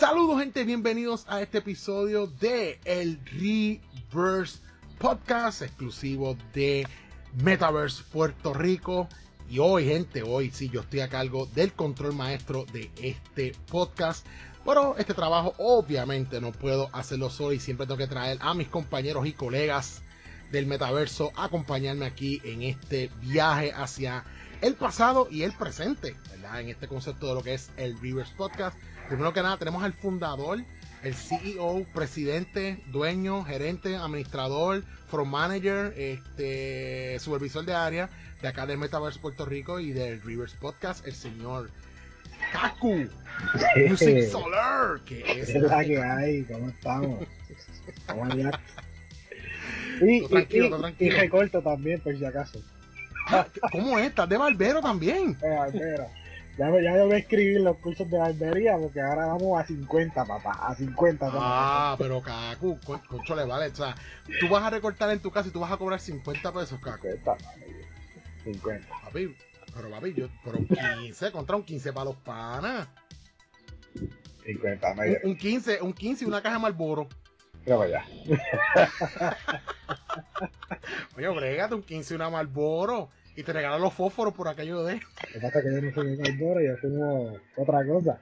Saludos gente, bienvenidos a este episodio de el Reverse Podcast exclusivo de Metaverse Puerto Rico. Y hoy gente, hoy sí yo estoy a cargo del control maestro de este podcast. Pero este trabajo obviamente no puedo hacerlo solo y siempre tengo que traer a mis compañeros y colegas del metaverso a acompañarme aquí en este viaje hacia el pasado y el presente, ¿verdad? En este concepto de lo que es el Reverse Podcast. Primero que nada, tenemos al fundador, el CEO, presidente, dueño, gerente, administrador, from manager, este, supervisor de área de acá del Metaverse Puerto Rico y del Reverse Podcast, el señor Kaku Music Solar, que es, es la que hay, ¿cómo estamos? Vamos allá. Y, tranquilo, y, tranquilo. y recorto también, por si acaso. ¿Cómo es? ¿Estás de barbero también? De barbero. Ya, ya yo voy a escribir los cursos de barbería porque ahora vamos a 50, papá. A 50. Papá. Ah, pero Cacu, concho le vale. O sea, tú vas a recortar en tu casa y tú vas a cobrar 50 pesos, Cacu. 50. 50. Papi, pero papi, yo, pero un 15, contra un 15 para los panas. 50, un, un 15, un 15 y una caja de Marlboro. Pero ya. Oye, brégate un 15 y una Marlboro. Y te regalan los fósforos por aquello de. Lo que pasa es que yo no soy Marlboro y hacemos otra cosa.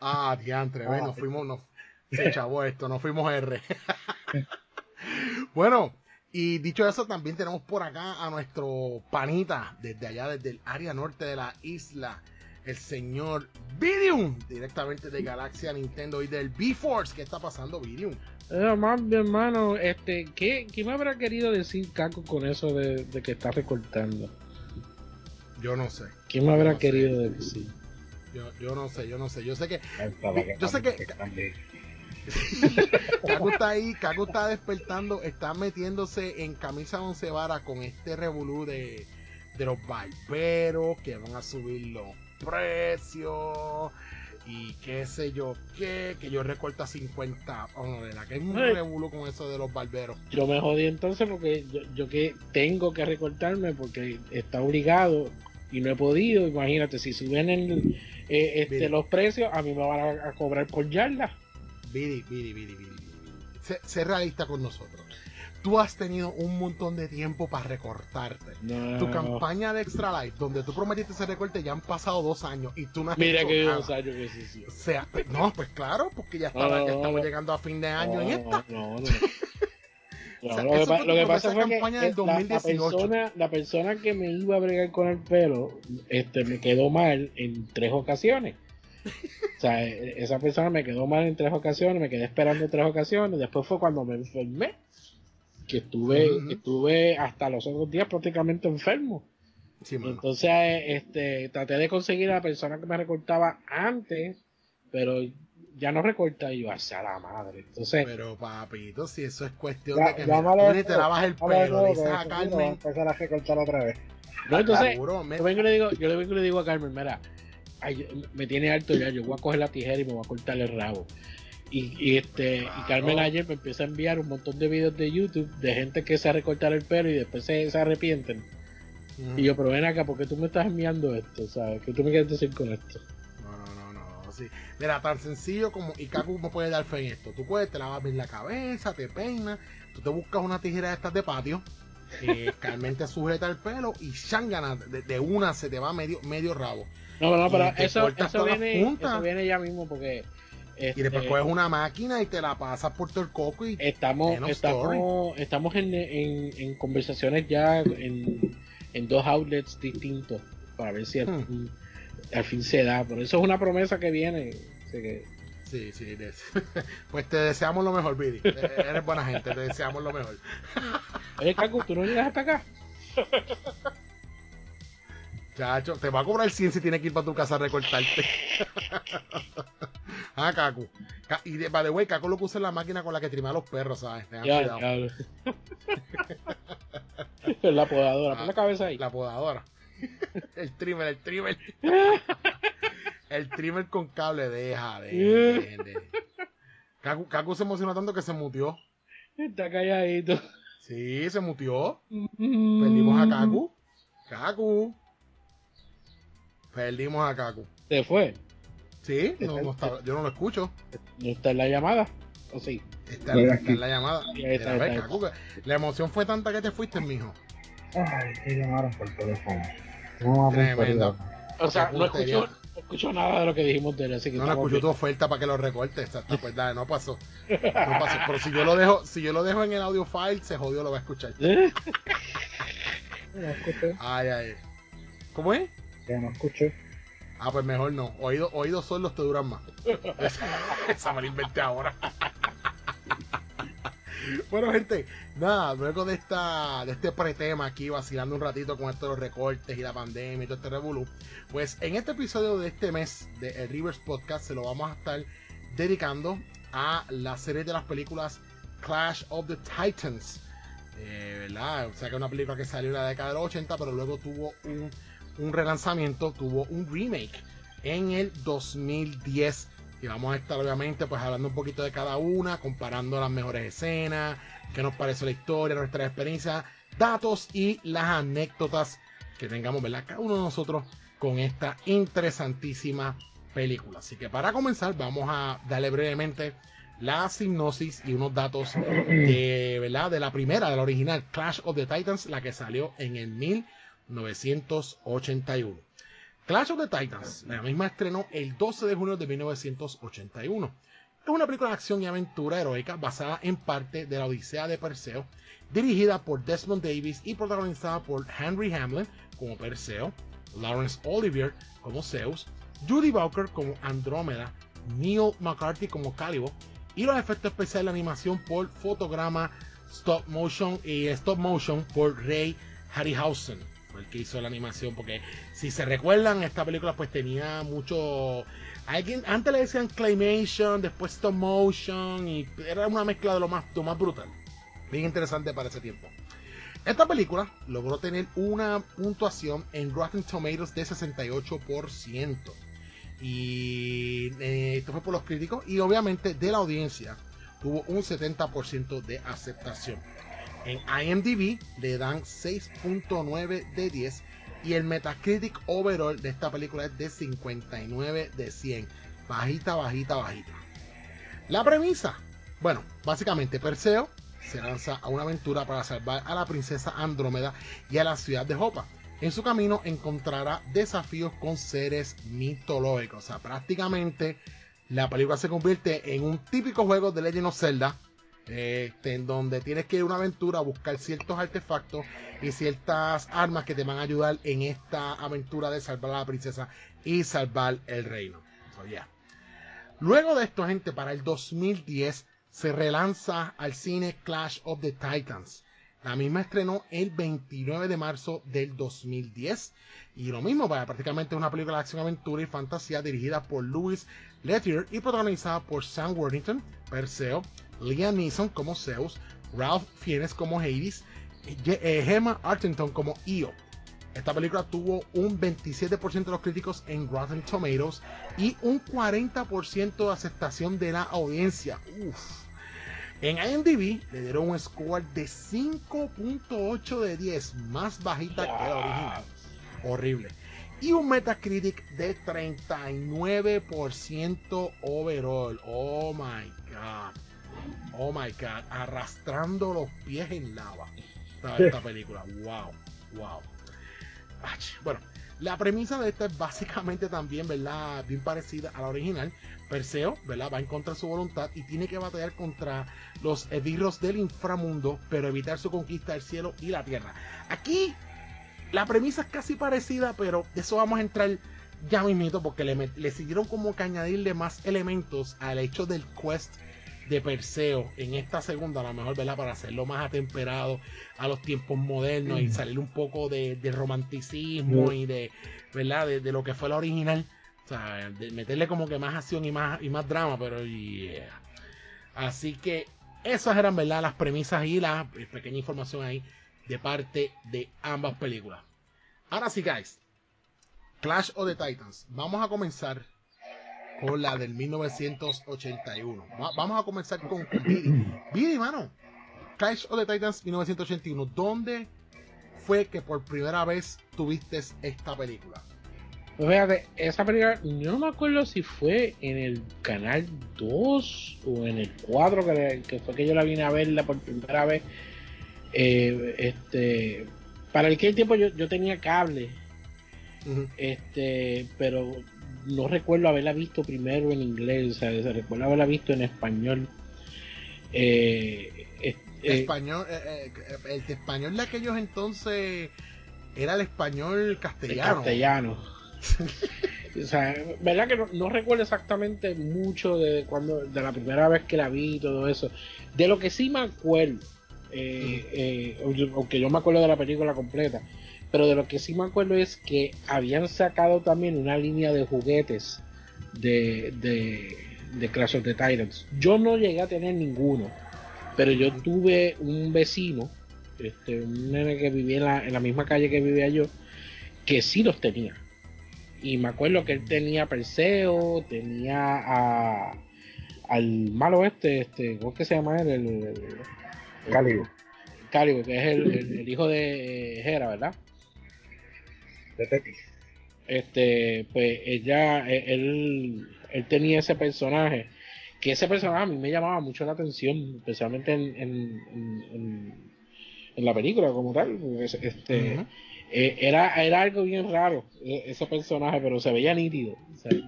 Ah, diantre, ah, nos fuimos, nos, se chavó esto, nos fuimos R. bueno, y dicho eso, también tenemos por acá a nuestro panita, desde allá, desde el área norte de la isla, el señor Vidium, directamente de Galaxia Nintendo y del B-Force. ¿Qué está pasando, Vidium? Eh, mi hermano, este, ¿qué, ¿qué, me habrá querido decir Caco con eso de, de, que está recortando? Yo no sé. ¿Qué me habrá no querido sé. decir? Yo, yo no sé, yo no sé. Yo sé que. Yo sé que. Caco está ahí, Caco está despertando, está metiéndose en camisa once varas con este revolú de, de los barberos que van a subir los precios y qué sé yo qué, que yo recorta 50. Oh, no, de la que es un revuelo con eso de los barberos. Yo me jodí entonces porque yo, yo, que tengo que recortarme porque está obligado y no he podido. Imagínate, si suben el, eh, este, los precios, a mí me van a, a cobrar por yarda. Vidi, vidi, vidi, vidi. Sé, sé realista con nosotros tú has tenido un montón de tiempo para recortarte. No. Tu campaña de Extra Life, donde tú prometiste ese recorte, ya han pasado dos años y tú no has Mira hecho que nada. dos años que sí, sí. O sea, no, pues claro, porque ya, estaba, estamos llegando a fin de año en esta. No, no. No, O sea, lo, que, pa- lo pasa fue que del eh, la, la 2018. persona, la persona que me iba a bregar con el pelo este, me quedó mal en tres ocasiones. O sea, e- esa persona me quedó mal en tres ocasiones, me quedé esperando en tres ocasiones. Después fue cuando me enfermé, que estuve, Ujú. que estuve hasta los otros días prácticamente enfermo. Sí. Entonces, este, traté de conseguir a la persona que me recortaba antes, pero ya no recorta y yo hacia la madre. Entonces, Pero papito, si eso es cuestión Ya, de que tú ni te lavas el pelo, nuevo, dices a a Carmen, empezar a recortar otra vez. no, entonces, me- yo vengo y le digo, yo le vengo y le digo a Carmen, mira, ay, me tiene alto ya, yo voy a coger la tijera y me voy a cortar el rabo. Y, y este Claro. y Carmen ayer me empieza a enviar un montón de videos de YouTube de gente que se recortar el pelo y después se, se arrepienten. Y yo, pero ven acá, ¿por qué tú me estás enviando esto? ¿Sabes? ¿Qué tú me quieres decir con esto? No, no, no, no, sí. Mira, tan sencillo como, y Kaku me puede dar fe en esto. Tú puedes, te lavas bien la cabeza, te peinas, tú te buscas una tijera de estas de patio, eh, te sujeta el pelo y shangana, de, de una se te va medio, medio rabo. No, no, Y pero eso, eso, viene, eso viene ya mismo porque Y este, después coges una máquina y te la pasas por todo el coco y estamos, estamos, estamos en, en, en conversaciones ya en, en dos outlets distintos para ver si Hmm. Al fin se da. Por eso es una promesa que viene. así que- Sí, sí, pues te deseamos lo mejor, Vidi. Eh, Eres buena gente, te deseamos lo mejor. Oye, Cacu, ¿tú no llegas hasta acá? Chacho, te va a cobrar 100 si tienes que ir para tu casa a recortarte. ah, Cacu. Ca- Y de, by the way, Cacu lo que usa es la máquina con la que trimea a los perros, ¿sabes? Tengan Ya, cuidado. ya. Es la podadora, pon la cabeza ahí. La podadora. el trimmer, el trimmer. el trimmer con cable, deja, de. de, de. Cacu, Cacu se emocionó tanto que se mutió. Está calladito. Sí, se mutió. Perdimos Perdimos a Kaku. Kaku. Perdimos a Kaku. Se fue. Sí, no, no está, yo no lo escucho. ¿No está en la llamada? ¿O sí? Está, en la llamada. Está, está, la emoción fue tanta que te fuiste, mijo. Ay, te llamaron por teléfono. No, Tremendo. O sea, no escucho, no escucho nada de lo que dijimos de él, así que No, no escucho tu oferta para que lo recortes. Pues dale, no pasó. No pasó. Pero si yo lo dejo, si yo lo dejo en el audio file, se jodió, lo va a escuchar. escuché. Ay, ay. ¿Cómo es? Que no escuché. Ah, pues mejor no. Oídos oído los te duran más. Esa me la inventé ahora. bueno, gente, nada, luego de esta de este pretema aquí, vacilando un ratito con estos recortes y la pandemia y todo este revolú, pues en este episodio de este mes de El Rivers Podcast se lo vamos a estar dedicando a la serie de las películas Clash of the Titans. Eh, ¿verdad? O sea que es una película que salió en la década de los 80, pero luego tuvo un un relanzamiento, tuvo un remake en el 2010. Y vamos a estar obviamente pues hablando un poquito de cada una, comparando las mejores escenas, qué nos parece la historia, nuestra experiencia, datos y las anécdotas que tengamos, ¿verdad? Cada uno de nosotros con esta interesantísima película. Así que para comenzar vamos a darle brevemente la sinopsis y unos datos de, ¿verdad? de la primera, de la original Clash of the Titans, la que salió en el 1000 1981. Clash of the Titans, la misma estrenó el 12 de junio de 1981. Es una película de acción y aventura heroica basada en parte de la Odisea de Perseo, dirigida por Desmond Davis y protagonizada por Henry Hamlin como Perseo, Lawrence Olivier como Zeus, Judy Bowker como Andrómeda, Neil McCarthy como Calibo y los efectos especiales de animación por fotograma stop motion y stop motion por Ray Harryhausen el que hizo la animación, porque si se recuerdan, esta película pues tenía mucho... Alguien, antes le decían claymation, después stop motion, y era una mezcla de lo más, lo más brutal. Bien interesante para ese tiempo. Esta película logró tener una puntuación en Rotten Tomatoes de 68%. Y eh, esto fue por los críticos y obviamente de la audiencia tuvo un 70% de aceptación. En IMDb le dan 6.9 de 10 y el Metacritic overall de esta película es de 59 de 100. Bajita, bajita, bajita. La premisa. Bueno, básicamente Perseo se lanza a una aventura para salvar a la princesa Andrómeda y a la ciudad de Jopa. En su camino encontrará desafíos con seres mitológicos. O sea, prácticamente la película se convierte en un típico juego de Legend of Zelda este, en donde tienes que ir a una aventura a buscar ciertos artefactos y ciertas armas que te van a ayudar en esta aventura de salvar a la princesa y salvar el reino. Luego de esto, gente, para el 2010 se relanza al cine Clash of the Titans. La misma estrenó el 29 de marzo del 2010. Y lo mismo, para prácticamente una película de acción, aventura y fantasía dirigida por Louis Lettier y protagonizada por Sam Worthington, Perseo, Liam Neeson como Zeus, Ralph Fiennes como Hades, eh, Gemma Arterton como Io. Esta película tuvo un 27% de los críticos en Rotten Tomatoes y un 40% de aceptación de la audiencia. En IMDb le dieron un score de 5.8 de 10, más bajita que la original. Horrible. Y un Metacritic de 39% overall. Oh my god. Oh my god, arrastrando los pies en lava. Esta, película, wow, wow. Bueno, la premisa de esta es básicamente también, ¿verdad? Bien parecida a la original. Perseo, ¿verdad? Va en contra de su voluntad y tiene que batallar contra los esbirros del inframundo, pero evitar su conquista del cielo y la tierra. Aquí, la premisa es casi parecida, pero de eso vamos a entrar ya mismito, porque le, le siguieron como que añadirle más elementos al hecho del quest de Perseo en esta segunda, a lo mejor, ¿verdad? Para hacerlo más atemperado a los tiempos modernos y salir un poco de, romanticismo y de, ¿verdad? De, lo que fue la original. O sea, de meterle como que más acción y más, y más drama, pero yeah. Así que esas eran, ¿verdad? Las premisas y la pequeña información ahí de parte de ambas películas. Ahora sí, guys. Clash of the Titans. Vamos a comenzar con la del 1981. vamos a comenzar con, con Bidi. mano. Clash of the Titans 1981. ¿Dónde fue que por primera vez tuviste esta película? Pues fíjate, esa película, no me acuerdo si fue en el canal 2 o en el 4, que, fue que yo la vine a verla por primera vez. Eh, este, para aquel tiempo yo, yo tenía cable, este, pero no recuerdo haberla visto primero en inglés, o sea, recuerdo haberla visto en español. Eh, eh, español, el español de aquellos entonces era el español castellano. castellano o sea, verdad que no, recuerdo exactamente mucho de cuando de la primera vez que la vi y todo eso. De lo que sí me acuerdo, eh, eh, aunque yo me acuerdo de la película completa, pero de lo que sí me acuerdo es que habían sacado también una línea de juguetes de, de, de Clash of the Titans. Yo no llegué a tener ninguno, pero yo tuve un vecino, este, un nene que vivía en la, en la misma calle que vivía yo, que sí los tenía. Y me acuerdo que él tenía Perseo, tenía a, al malo este, este, ¿cómo es que se llama él? El. Cálido, que es el, hijo de Hera, ¿verdad? De Tetis. Este, pues ella, e, él, él tenía ese personaje, que ese personaje a mí me llamaba mucho la atención, especialmente en, en, en, la película como tal. Este, eh, era, era algo bien raro e, ese personaje, pero se veía nítido. Sí.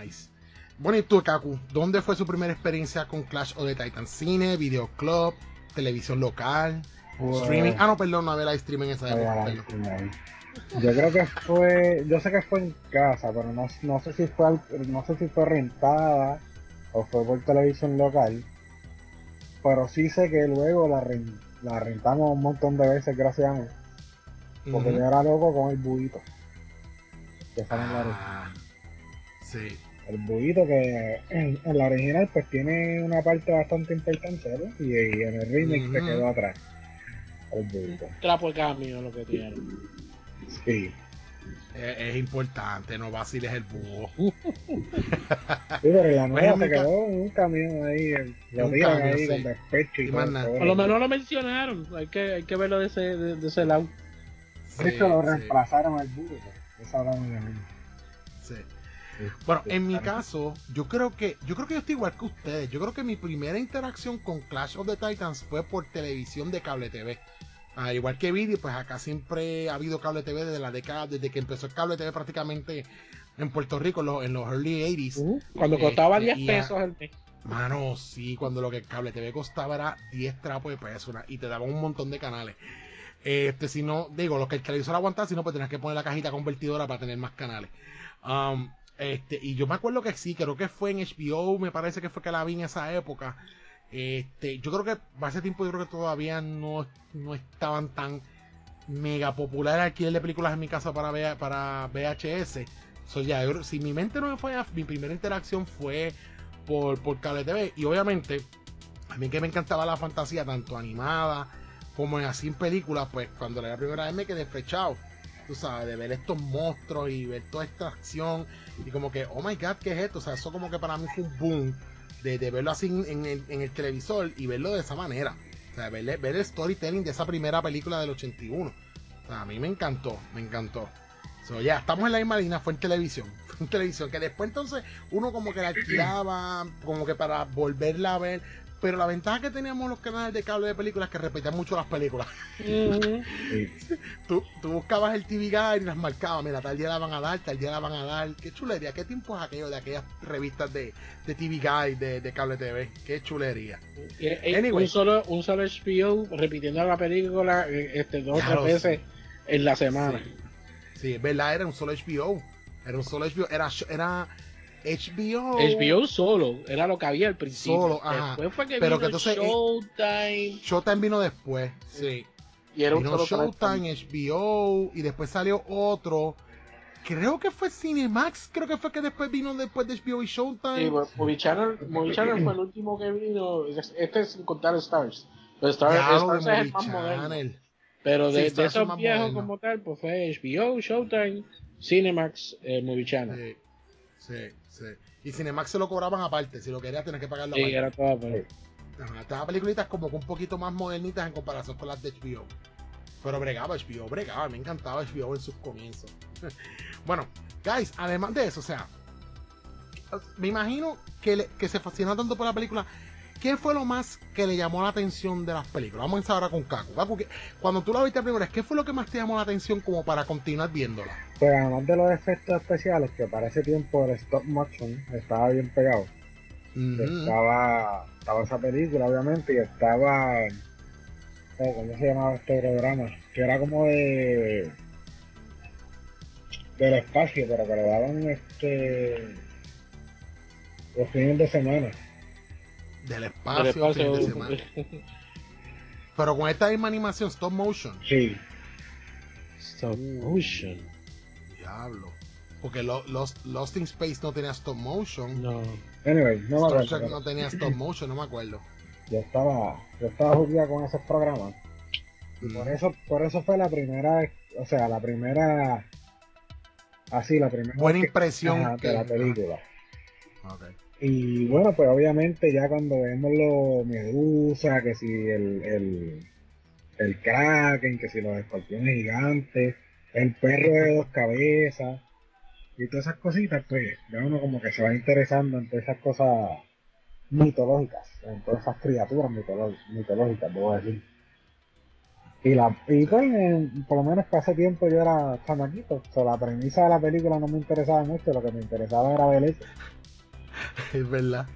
Nice. Bueno, y tú, Kaku, ¿dónde fue su primera experiencia con Clash of the Titans? ¿Cine, videoclub, televisión local, pues, streaming? Ah, no, perdón, no había la streaming en esa época. Yo creo que fue, yo sé que fue en casa, pero no, no sé si fue no sé si fue rentada o fue por televisión local. Pero sí sé que luego la renté la rentamos un montón de veces gracias a mí. Porque yo era loco con el buito. Que ah, Sí. El buito que en, la original pues tiene una parte bastante importante, ¿verdad? Y, en el remake se quedó atrás. El. Trapo el cambio lo que tiene. Sí. Es, importante, no vaciles el búho. sí, pero la pues nueva se quedó un camión ahí, lo tiran ahí con despecho y, Por lo menos lo mencionaron, hay que, hay que verlo de ese, de, ese lado. Sí, Eso lo reemplazaron al búho, eso hablamos de mí. Sí. Bueno, en mi caso, yo creo que yo creo que yo estoy igual que ustedes. Yo creo que mi primera interacción con Clash of the Titans fue por televisión de cable TV. Al igual que video, pues acá siempre ha habido cable TV desde la década, desde que empezó el cable TV prácticamente en Puerto Rico en los, early 80s. Uh, cuando costaba 10 este, pesos el mes. Mano, sí, cuando lo que el cable TV costaba era 10 trapos de pesos y te daban un montón de canales. Este, si no, digo, lo que el televisor aguantaba, si no, pues tenías que poner la cajita convertidora para tener más canales. Um, este, y yo me acuerdo que sí, creo que fue en HBO, me parece que fue que la vi en esa época. Este, yo creo que ese tiempo yo creo que todavía no, no estaban tan mega populares alquiler de películas en mi casa para, para VHS. ya, si mi mente no me fue, mi primera interacción fue por, por cable TV. Y obviamente, a mí que me encantaba la fantasía, tanto animada como así en películas, pues cuando la primera vez me quedé flechado. Tú sabes, de ver estos monstruos y ver toda esta acción. Y como que, oh my god, ¿qué es esto? O sea, eso como que para mí fue un boom de, verlo así en, el, televisor y verlo de esa manera. O sea, ver, ver el storytelling de esa primera película del 81. O sea, a mí me encantó, me encantó. So, ya, estamos en la misma línea, fue en televisión. Fue en televisión, que después entonces uno como que la alquilaba, como que para volverla a ver. Pero la ventaja que teníamos los canales de cable de películas es que repetían mucho las películas. tú, buscabas el TV Guide y las marcabas, mira, tal día la van a dar, tal día la van a dar. Qué chulería, qué tiempo es aquello de aquellas revistas de, de TV Guide, de, cable TV. Qué chulería. un, solo, un solo HBO repitiendo la película eh, este, dos o tres veces en la semana. Sí. es verdad, era un solo HBO. Era un solo HBO. Era, era HBO. HBO solo, era lo que había al principio. Solo, ajá. Después fue que Pero vino que Showtime. Showtime vino después, sí. Y era vino un Showtime, HBO, y después salió otro. Creo que fue Cinemax, creo que fue que después vino después de HBO y Showtime. Sí, Movie Channel, Movie Channel fue el último que vino. Este es sin contar Stars. Pero Stars, Stars es el más moderno. Pero de, de esos viejos como tal, pues fue HBO, Showtime, Cinemax, eh, Movie Channel. Sí, sí. Sí. Y Cinemax se lo cobraban aparte, si lo querías tener que pagarlo sí, era todo aparte. Ajá, estas películas como un poquito más modernitas en comparación con las de HBO. Pero bregaba HBO, bregaba, me encantaba HBO en sus comienzos. bueno, guys, además de eso, o sea, me imagino que, le- que se fascinó tanto por la película. ¿Qué fue lo más que le llamó la atención de las películas? Vamos a empezar ahora con Kaku. Kaku, ¿qué- cuando tú la viste primera vez, ¿qué fue lo que más te llamó la atención como para continuar viéndola? Pues además de los efectos especiales, que para ese tiempo el stop motion estaba bien pegado. Ujú. Estaba, estaba esa película, obviamente, y estaba. eh, ¿Cómo se llamaba este programa? Que era como de. del espacio, pero que le daban este. los fines de semana. Del espacio, Del espacio- fin de semana. Pero con esta misma animación, stop motion. Sí, Stop motion. Diablo. Porque Lo- Lost, Lost in Space no tenía stop motion. No. anyway, no me acuerdo. No tenía stop motion, no me acuerdo. Yo estaba, yo estaba jugando con esos programas. Y por eso, por eso fue la primera, o sea, la primera, así, la primera Buena que- impresión ajá, que- de la película. Ok. Y bueno, pues obviamente ya cuando vemos los Medusa, que si el, el, el Kraken, que si los escorpiones gigantes, el perro de dos cabezas, y todas esas cositas, pues ya uno como que se va interesando en todas esas cosas mitológicas, en todas esas criaturas mitológicas, debo decir. Y, la, y pues, por lo menos que hace tiempo yo era chamaquito, o sea, la premisa de la película no me interesaba mucho, lo que me interesaba era ver eso. Es verdad.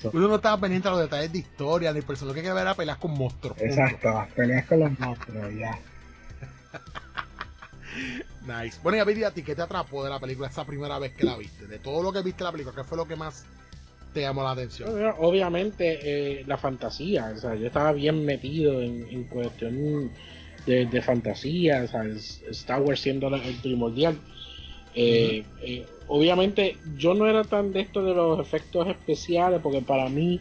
So- Uno no estaba pendiente de los detalles de historia ni personas que quería ver a peleas con monstruos. punto. Exacto, las peleas con los monstruos, ya. Nice. Bueno, y a ver, ¿y a ti qué te atrapó de la película esa primera vez que la viste? De todo lo que viste en la película, ¿qué fue lo que más te llamó la atención? Bueno, Obviamente eh, la fantasía, o sea, yo estaba bien metido en, en cuestión de, de fantasía, o sea, Star Wars siendo el primordial. Eh, eh, obviamente yo no era tan de esto de los efectos especiales porque para mí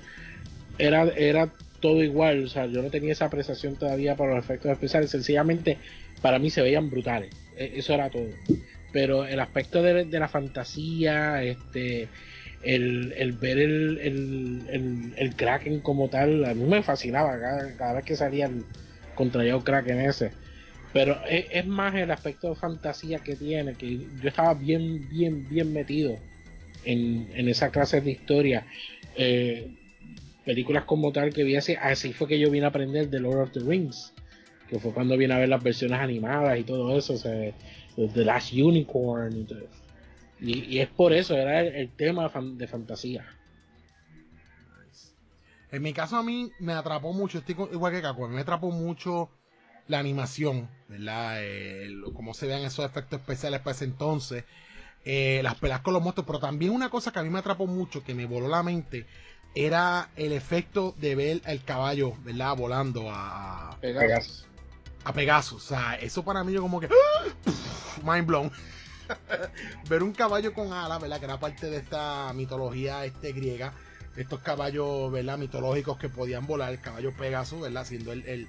era, era todo igual, o sea, yo no tenía esa apreciación todavía para los efectos especiales, sencillamente para mí se veían brutales, E- eso era todo. Pero el aspecto de, de la fantasía, este, el, el ver el, el, el, Kraken como tal, a mí me fascinaba cada, cada vez que salía el contrallado Kraken ese. Pero es, es más el aspecto de fantasía que tiene, que yo estaba bien, bien, bien metido en, en esa clase de historia. Eh, películas como tal que vi así, así fue que yo vine a aprender de Lord of the Rings, que fue cuando vine a ver las versiones animadas y todo eso, o sea, The Last Unicorn y todo. Y, y es por eso, era el, tema de fantasía. En mi caso a mí me atrapó mucho, estoy igual que Caco, me atrapó mucho la animación, ¿verdad? Eh, cómo se vean esos efectos especiales para ese entonces, eh, las peleas con los monstruos, pero también una cosa que a mí me atrapó mucho, que me voló la mente, era el efecto de ver al caballo, ¿verdad? Volando a, Pegasus. a Pegasus. O sea, eso para mí yo como que... ¡ah! Mind blown. Ver un caballo con alas, ¿verdad? Que era parte de esta mitología este, griega. Estos caballos, ¿verdad? Mitológicos que podían volar. El caballo Pegasus, ¿verdad? Siendo el, el,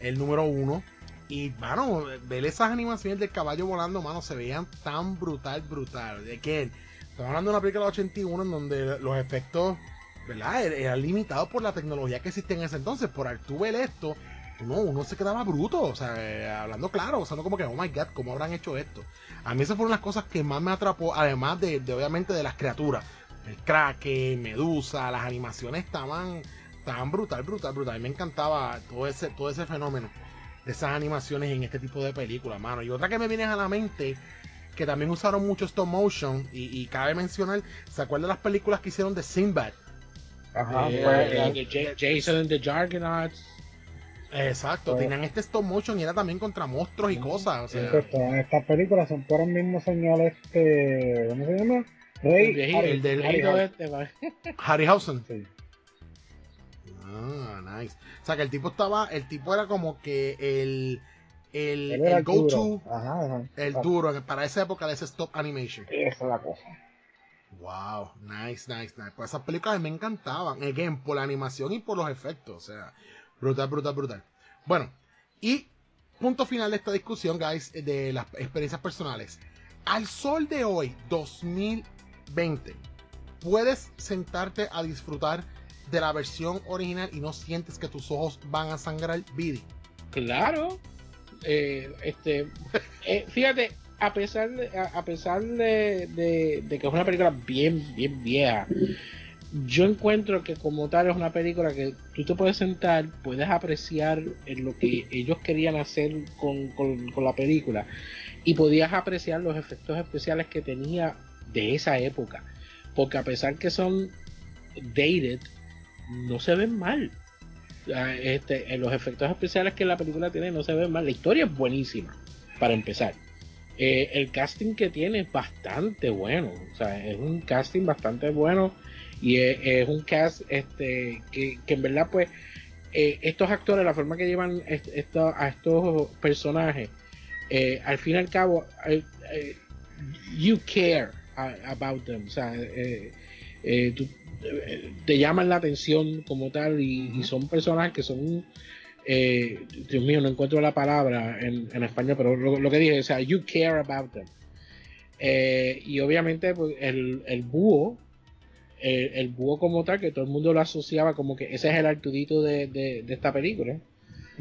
el número uno. Y, mano, ver esas animaciones del caballo volando, mano, se veían tan brutal, brutal. De que estamos hablando de una película de 81 en donde los efectos, ¿verdad? Er- Eran limitados por la tecnología que existía en ese entonces. Por al tú ver esto, uno, uno se quedaba bruto, o sea, eh, hablando claro, o sea, no como que, oh my god, ¿cómo habrán hecho esto? A mí esas fueron las cosas que más me atrapó, además de, de, obviamente de las criaturas, el Kraken, Medusa, las animaciones estaban, estaban brutal, brutal, brutal, a mí me encantaba todo ese, todo ese fenómeno de esas animaciones en este tipo de películas, mano, y otra que me viene a la mente, que también usaron mucho stop motion, y, y cabe mencionar, ¿se acuerdan de las películas que hicieron de Sinbad? Ajá, Eh, pues, eh, de Ja- Jason and the Jargonauts. Exacto, Pues- tenían este stop motion y era también contra monstruos y cosas, o sea... estas películas son por el mismo señor este, ¿cómo se llama? Rey El viejito, Harry- el del- Harry viejito Harry- va. Harryhausen. sí. Ah, nice. O sea que el tipo estaba, el tipo era como que el, el, el go-to, el duro para esa época de ese stop animation. Esa es la cosa. Wow, nice, nice, nice. Pues esas películas me encantaban. Again, por la animación y por los efectos. O sea, brutal, brutal, brutal. Bueno, y punto final de esta discusión, guys, de las experiencias personales. Al sol de hoy, 2020, puedes sentarte a disfrutar de la versión original y no sientes que tus ojos van a sangrar, Bidi. Claro. eh, este, eh, fíjate, a pesar de, a, pesar de, de, que es una película bien, bien vieja, yo encuentro que como tal es una película que tú te puedes sentar, puedes apreciar lo que ellos querían hacer con, con, la película y podías apreciar los efectos especiales que tenía de esa época. Porque a pesar que son dated, no se ven mal. Este, los efectos especiales que la película tiene no se ven mal. La historia es buenísima, para empezar. Eh, el casting que tiene es bastante bueno. O sea, es un casting bastante bueno y es, un cast este, que, en verdad, pues, eh, estos actores, la forma que llevan a estos personajes, eh, al fin y al cabo, you care about them. O sea, te llaman la atención como tal y, son personajes que son. Dios mío, no encuentro la palabra en, en español, pero lo, que dije, o sea, you care about them. y obviamente, pues, el, el búho el, búho como tal, que todo el mundo lo asociaba como que ese es el Artudito de, de, esta película.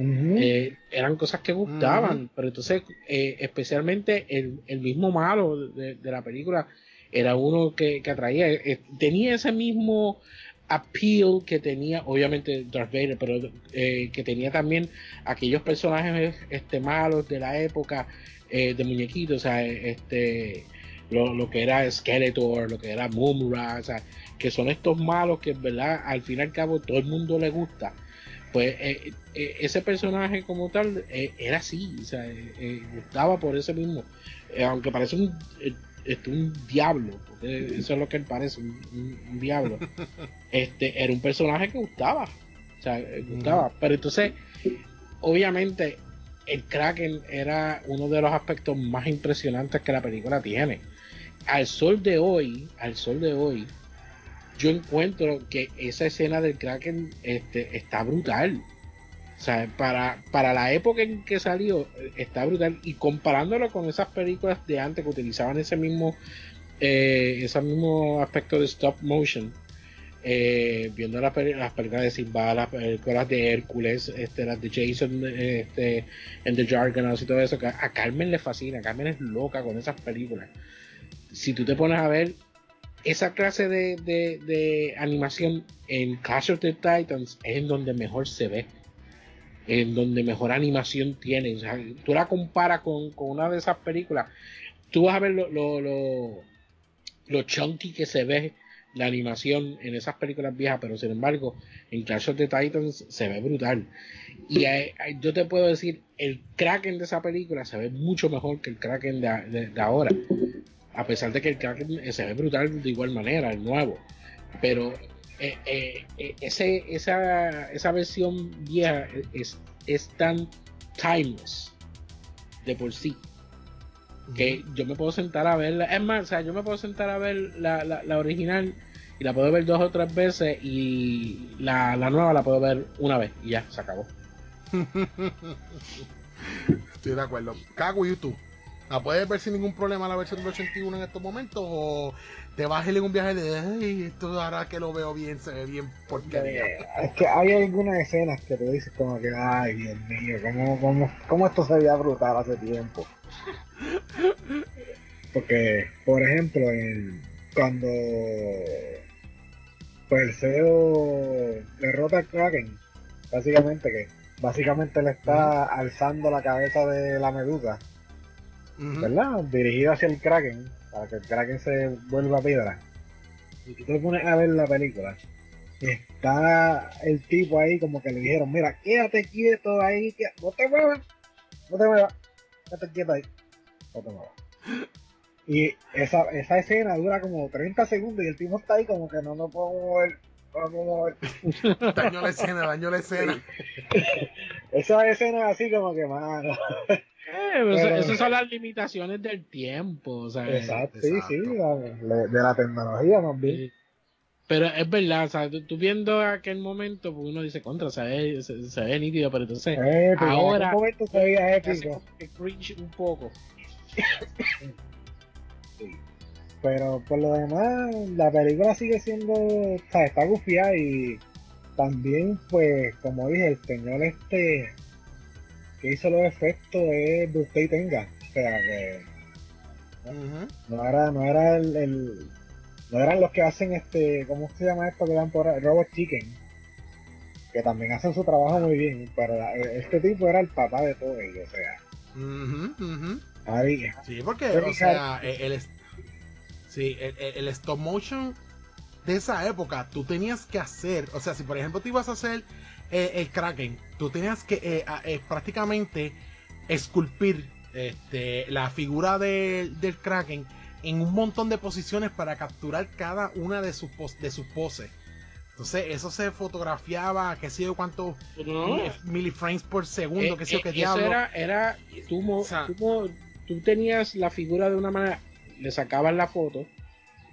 Eh, eran cosas que gustaban, pero entonces, eh, especialmente el, el, mismo malo de, la película era uno que, que atraía, eh, tenía ese mismo appeal que tenía, obviamente, Darth Vader, pero que tenía también aquellos personajes este, malos de la época de muñequitos, o sea, este. Lo, lo, que era Skeletor, lo que era Mumra, o sea, que son estos malos que, ¿verdad? Al fin y al cabo todo el mundo le gusta. Pues eh, eh, ese personaje como tal eh, era así, o sea, gustaba por ese mismo. aunque parece un, este, un diablo, porque eso es lo que él parece, un, diablo. este Era un personaje que gustaba, o sea, gustaba. Pero entonces, obviamente, el Kraken era uno de los aspectos más impresionantes que la película tiene. Al sol de hoy, al sol de hoy, yo encuentro que esa escena del Kraken este, está brutal. O sea, para, para la época en que salió, está brutal. Y comparándolo con esas películas de antes que utilizaban ese mismo, eh, ese mismo aspecto de stop motion, eh, viendo las, películas de Simba, las películas de Hércules, este, las de Jason este, en The Jargonauts y todo eso, a Carmen le fascina, Carmen es loca con esas películas. Si tú te pones a ver esa clase de, animación en Clash of the Titans es en donde mejor se ve. En donde mejor animación tiene. Tú la comparas con, una de esas películas. Tú vas a ver lo, lo, lo, chunky que se ve la animación en esas películas viejas, pero sin embargo, en Clash of the Titans se ve brutal. Y yo te puedo decir, el Kraken de esa película se ve mucho mejor que el Kraken de ahora a pesar de que el Kraken se ve brutal de igual manera, el nuevo. Pero eh, eh, eh, ese, esa, esa versión vieja es, es tan timeless de por sí que yo me puedo sentar a verla. Es más, o sea, yo me puedo sentar a ver la, la, original y la puedo ver dos o tres veces y la, la nueva la puedo ver una vez y ya, se acabó. Estoy de acuerdo. Cago YouTube. ¿La puedes ver sin ningún problema la versión del 81 en estos momentos? ¿O te vas a ir en un viaje de, ay, esto ahora que lo veo bien, se ve bien porquería? Es que hay algunas escenas que te dices como que, ay, Dios mío, ¿cómo, cómo, cómo esto se veía brutal hace tiempo? Porque, por ejemplo, cuando pues el CEO derrota a Kraken, básicamente que básicamente le está alzando la cabeza de la medusa ¿verdad? Dirigido hacia el Kraken, para que el Kraken se vuelva piedra. Y tú te pones a ver la película, está el tipo ahí como que le dijeron, mira, quédate quieto ahí, no te muevas, no te muevas, quédate quieto ahí, no te muevas. Y esa, esa escena dura como 30 segundos y el tipo está ahí como que no lo puedo mover. No puedo mover. daño la escena, daño la escena. esa escena así como que, mano. Eh, esas son las limitaciones del tiempo. exacto, sí, sí, de la tecnología más bien. Pero es verdad, o sea, tú, viendo aquel momento, pues uno dice contra, se ve, se, ve nítido, pero entonces ahora momento se veía épico. cringe un poco. Pero por lo demás, la película sigue siendo, o sea, está gufiada y también, pues, como dije, el señor este que hizo los efectos es de usted y tenga. O sea que no era, no era el, no eran los que hacen este, ¿cómo se llama esto que dan por Robot Chicken? Que también hacen su trabajo muy bien, pero este tipo era el papá de todo ellos, o sea. sí, porque, o sea, el, sí, el, stop motion de esa época, tú tenías que hacer, o sea, si por ejemplo tú ibas a hacer eh, el Kraken, tú tenías que eh, eh, prácticamente esculpir este, la figura del Kraken en un montón de posiciones para capturar cada una de sus, de sus poses. Entonces, eso se fotografiaba, qué sé yo, cuántos miliframes por segundo, qué sé yo, qué diablo. Era, era tú, tú, tenías la figura de una manera, le sacabas la foto,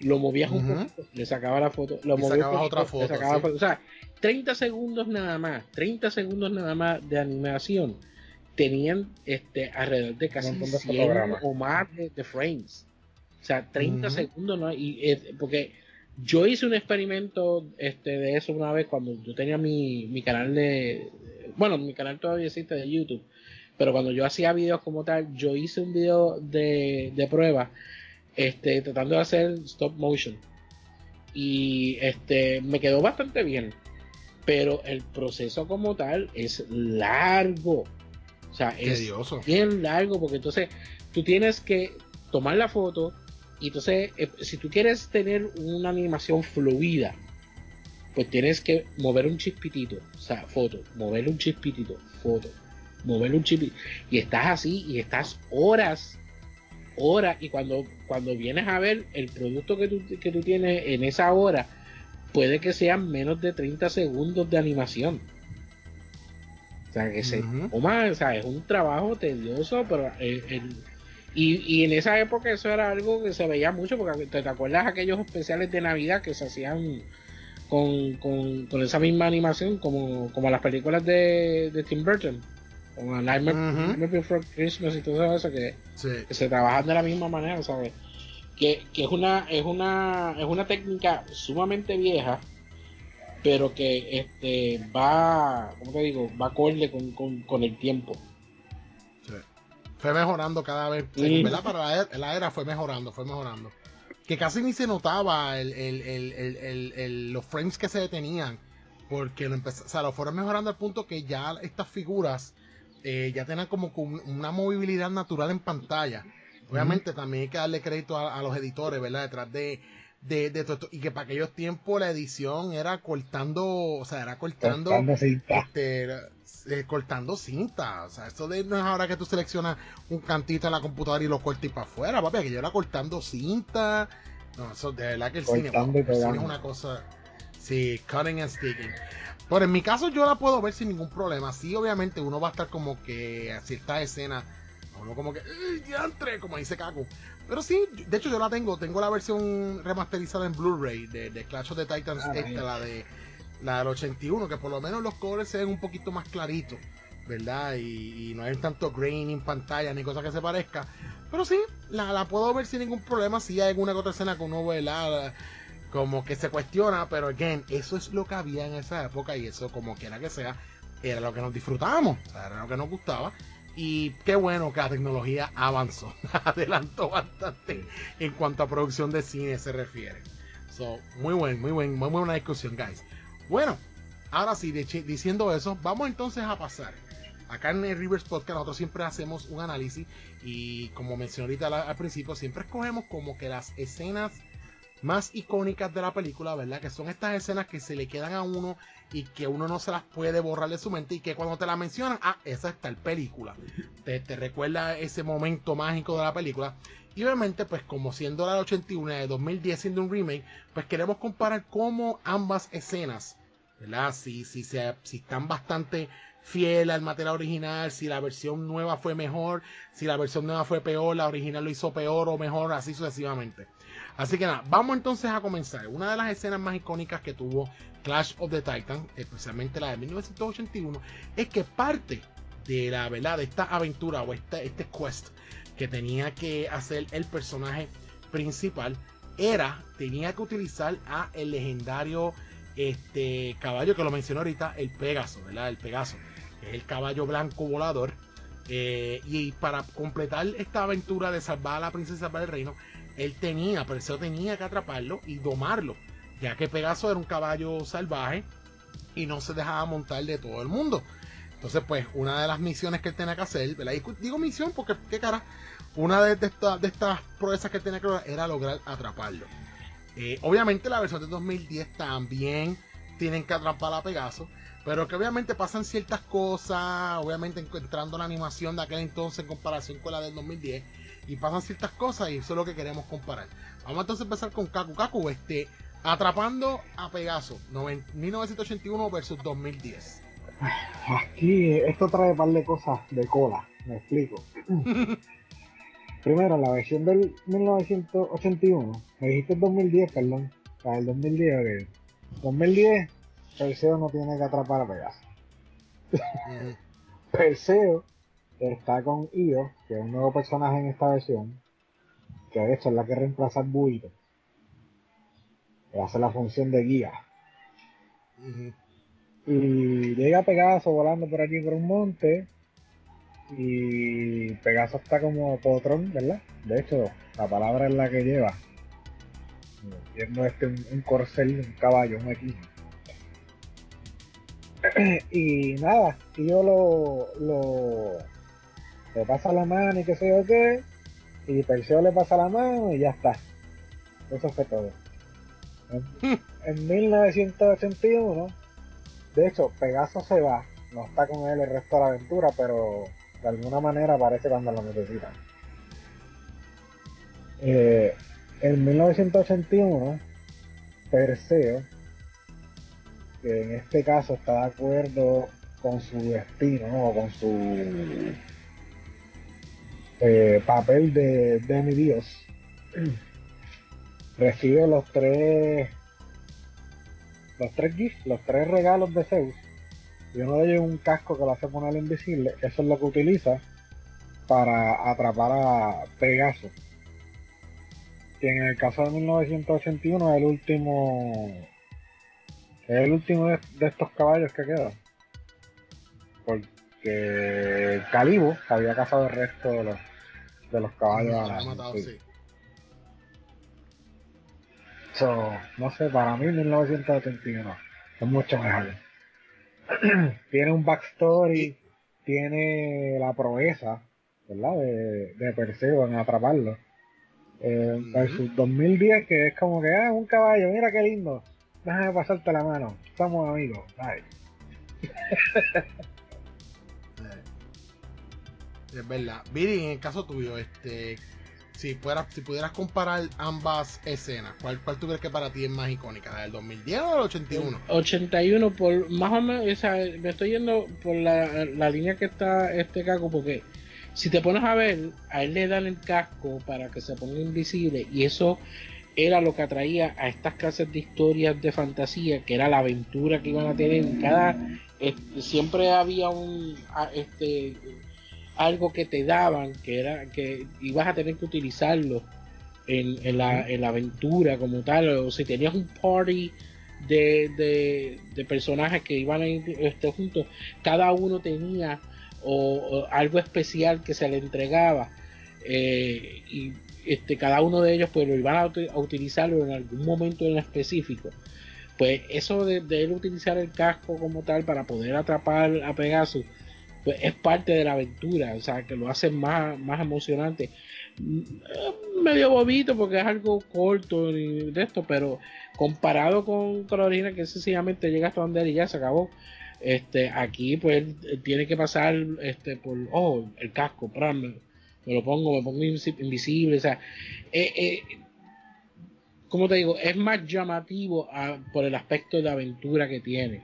lo movías un poco, le sacabas la foto, lo movías otra foto, foto. O sea, 30 segundos nada más, 30 segundos nada más de animación tenían este alrededor de casi 100 o más de, frames. O sea, 30 segundos, ¿no? Y, porque yo hice un experimento este, de eso una vez cuando yo tenía mi, mi canal de... Bueno, mi canal todavía existe de YouTube. Pero cuando yo hacía videos como tal, yo hice un video de, de prueba este, tratando de hacer stop motion. Y este, me quedó bastante bien. Pero el proceso como tal es largo. O sea, es bien largo porque entonces tú tienes que tomar la foto y entonces eh, si tú quieres tener una animación fluida, pues tienes que mover un chispitito, o sea, foto, mover un chispitito, foto, mover un chispitito y estás así y estás horas, horas y cuando cuando vienes a ver el producto que tú, que tú tienes en esa hora puede que sean menos de 30 segundos de animación. Sea, que se o sea, es un trabajo tedioso, pero eh, y, en esa época eso era algo que se veía mucho, porque te, acuerdas aquellos especiales de Navidad que se hacían con, con, esa misma animación, como, como las películas de, de Tim Burton, como Nightmare Before Christmas y todo eso, que, que, se trabajan de la misma manera, ¿sabes? Que, que es una, es una, es una técnica sumamente vieja, pero que este va, ¿cómo te digo? Va acorde con, el tiempo. Fue mejorando cada vez, ¿verdad? Para la era, era, fue mejorando, fue mejorando. Que casi ni se notaba el, los frames que se detenían, porque lo o sea, lo fueron mejorando al punto que ya estas figuras eh, ya tenían como una movilidad natural en pantalla. Obviamente también hay que darle crédito a, a los editores, ¿verdad? Detrás de de, de todo y que para aquellos tiempos la edición era cortando, o sea, era cortando, cortando cinta. Este, eh, cortando cinta, o sea, esto de, no es ahora que tú seleccionas un cantito en la computadora y lo cortas para afuera, papi, que yo era cortando cinta, no, eso de verdad que el cine, es una cosa, sí, cutting and sticking. Pero en mi caso yo la puedo ver sin ningún problema. Sí, obviamente uno va a estar como que a ciertas escenas, uno como que, ¡ay, Como dice Kaku. Pero sí, de hecho yo la tengo, tengo la versión remasterizada en Blu-ray de, de, Clash of the Titans, ah, esta, la de la del 81, que por lo menos los colores se ven un poquito más claritos, ¿verdad? Y, no hay tanto grain en pantalla ni cosa que se parezca. Pero sí, la, la puedo ver sin ningún problema. Si hay alguna otra escena que uno ve como que se cuestiona, pero again, eso es lo que había en esa época y eso como quiera que sea, era lo que nos disfrutábamos, era lo que nos gustaba. Y qué bueno que la tecnología avanzó, adelantó bastante en cuanto a producción de cine se refiere. So, muy buen, muy buen, muy buena discusión, guys. Bueno, ahora sí, diciendo eso, vamos entonces a pasar. Acá en el Rivers Podcast nosotros siempre hacemos un análisis y como mencioné ahorita al principio, siempre escogemos como que las escenas más icónicas de la película, ¿verdad? Que son estas escenas que se le quedan a uno y que uno no se las puede borrar de su mente y que cuando te la mencionan, ah, esa está el película. Te, recuerda ese momento mágico de la película. Y obviamente, pues como siendo la de 81 de 2010 siendo un remake, pues queremos comparar cómo ambas escenas, ¿verdad? Si, si, si están bastante fieles al material original, si la versión nueva fue mejor, si la versión nueva fue peor, la original lo hizo peor o mejor, así sucesivamente. Así que nada, vamos entonces a comenzar. Una de las escenas más icónicas que tuvo Clash of the Titans, especialmente la de 1981, es que parte de la verdad de esta aventura o este, este quest que tenía que hacer el personaje principal era tenía que utilizar a el legendario este caballo que lo mencionó ahorita el Pegaso, ¿verdad? El Pegaso, que es el caballo blanco volador Eh, y para completar esta aventura de salvar a la princesa para el reino, él tenía, Perseo tenía que atraparlo y domarlo, ya que Pegaso era un caballo salvaje y no se dejaba montar de todo el mundo. Entonces, pues, una de las misiones que él tenía que hacer, digo misión porque, qué cara, una de, estas proezas que tenía que lograr era lograr atraparlo. Eh, obviamente, la versión de 2010 también tienen que atrapar a Pegaso, pero que obviamente pasan ciertas cosas, obviamente encontrando la animación de aquel entonces en comparación con la del 2010, y pasan ciertas cosas y eso es lo que queremos comparar. Vamos entonces a empezar con Kaku Kaku, este, atrapando a Pegaso, 1981 versus 2010. Aquí esto trae un par de cosas de cola, me explico. Primero, la versión del 1981, me dijiste 2010, perdón, para el 2010, 2010, Perseo no tiene que atrapar a Pegaso. Perseo está con Io, que es un nuevo personaje en esta versión, que de hecho es la que reemplaza al Buito, que hace la función de guía. Y llega Pegaso volando por aquí por un monte. Y Pegaso está como potrón, ¿verdad? De hecho, la palabra es la que lleva. Viendo este un, corcel, un caballo, un equipo. y nada, yo lo, lo le pasa la mano y qué sé yo qué, y Perseo le pasa la mano y ya está. Eso fue todo. En, en 1981 de hecho, Pegaso se va, no está con él el resto de la aventura, pero de alguna manera aparece cuando lo necesitan. Eh, en 1981, Perseo, que en este caso está de acuerdo con su destino, ¿no? con su eh, papel de demi-dios, recibe los tres los tres gifts, los tres regalos de Zeus, y uno de ellos es un casco que lo hace poner invisible, eso es lo que utiliza para atrapar a Pegaso. Que en el caso de 1981 es el último. Es el último de, estos caballos que queda. Porque Calibo había cazado el resto de los, de los caballos. no sé, para mí 1981 es mucho mejor. tiene un backstory, tiene la proeza, ¿verdad? De, de Perseo en atraparlo. Eh, versus 2010 que es como que, ah, un caballo, mira qué lindo. Déjame pasarte la mano. Somos amigos. es verdad. Viri, en el caso tuyo, este, si, pudieras comparar ambas escenas, ¿cuál, ¿cuál tú crees que para ti es más icónica? ¿La del 2010 o del 81? 81, por más o menos, o sea, me estoy yendo por la, la línea que está este casco, porque si te pones a ver, a él le dan el casco para que se ponga invisible, y eso era lo que atraía a estas clases de historias de fantasía, que era la aventura que iban a tener en cada. Este, siempre había un. Este, algo que te daban, que era que ibas a tener que utilizarlo en, la, aventura como tal, o si tenías un party de, de, personajes que iban a ir este, juntos, cada uno tenía o, algo especial que se le entregaba eh, y este, cada uno de ellos pues lo iban a, utilizarlo en algún momento en específico. Pues eso de, de él utilizar el casco como tal para poder atrapar a Pegasus pues es parte de la aventura, o sea, que lo hace más, más emocionante. Mm, medio bobito porque es algo corto de esto, pero comparado con, con la original, que sencillamente llega hasta donde él y ya se acabó. Este, aquí pues tiene que pasar este por oh el casco, me, me, lo pongo, me pongo invisible, o sea, eh, eh, como te digo, es más llamativo por el aspecto de aventura que tiene.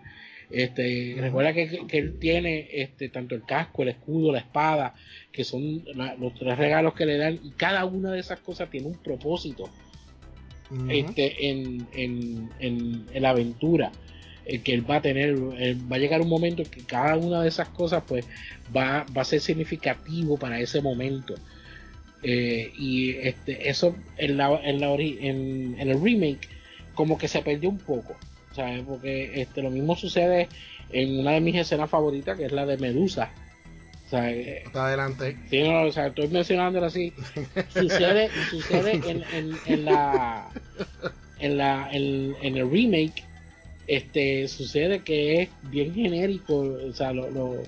Este, recuerda que, él tiene este, tanto el casco, el escudo, la espada, que son los tres regalos que le dan, y cada una de esas cosas tiene un propósito este, en, en, en, la aventura el que él va a tener. va a llegar un momento en que cada una de esas cosas pues va, va a ser significativo para ese momento. Eh, y este, eso en, la, en, la en, en el remake como que se perdió un poco. Porque este, lo mismo sucede en una de mis escenas favoritas, que es la de Medusa. eh, Hasta adelante. sí, no, o sea, estoy mencionándolo así. Sucede, sucede en, en, en la en la en, en el remake este sucede que es bien genérico o sea lo, lo-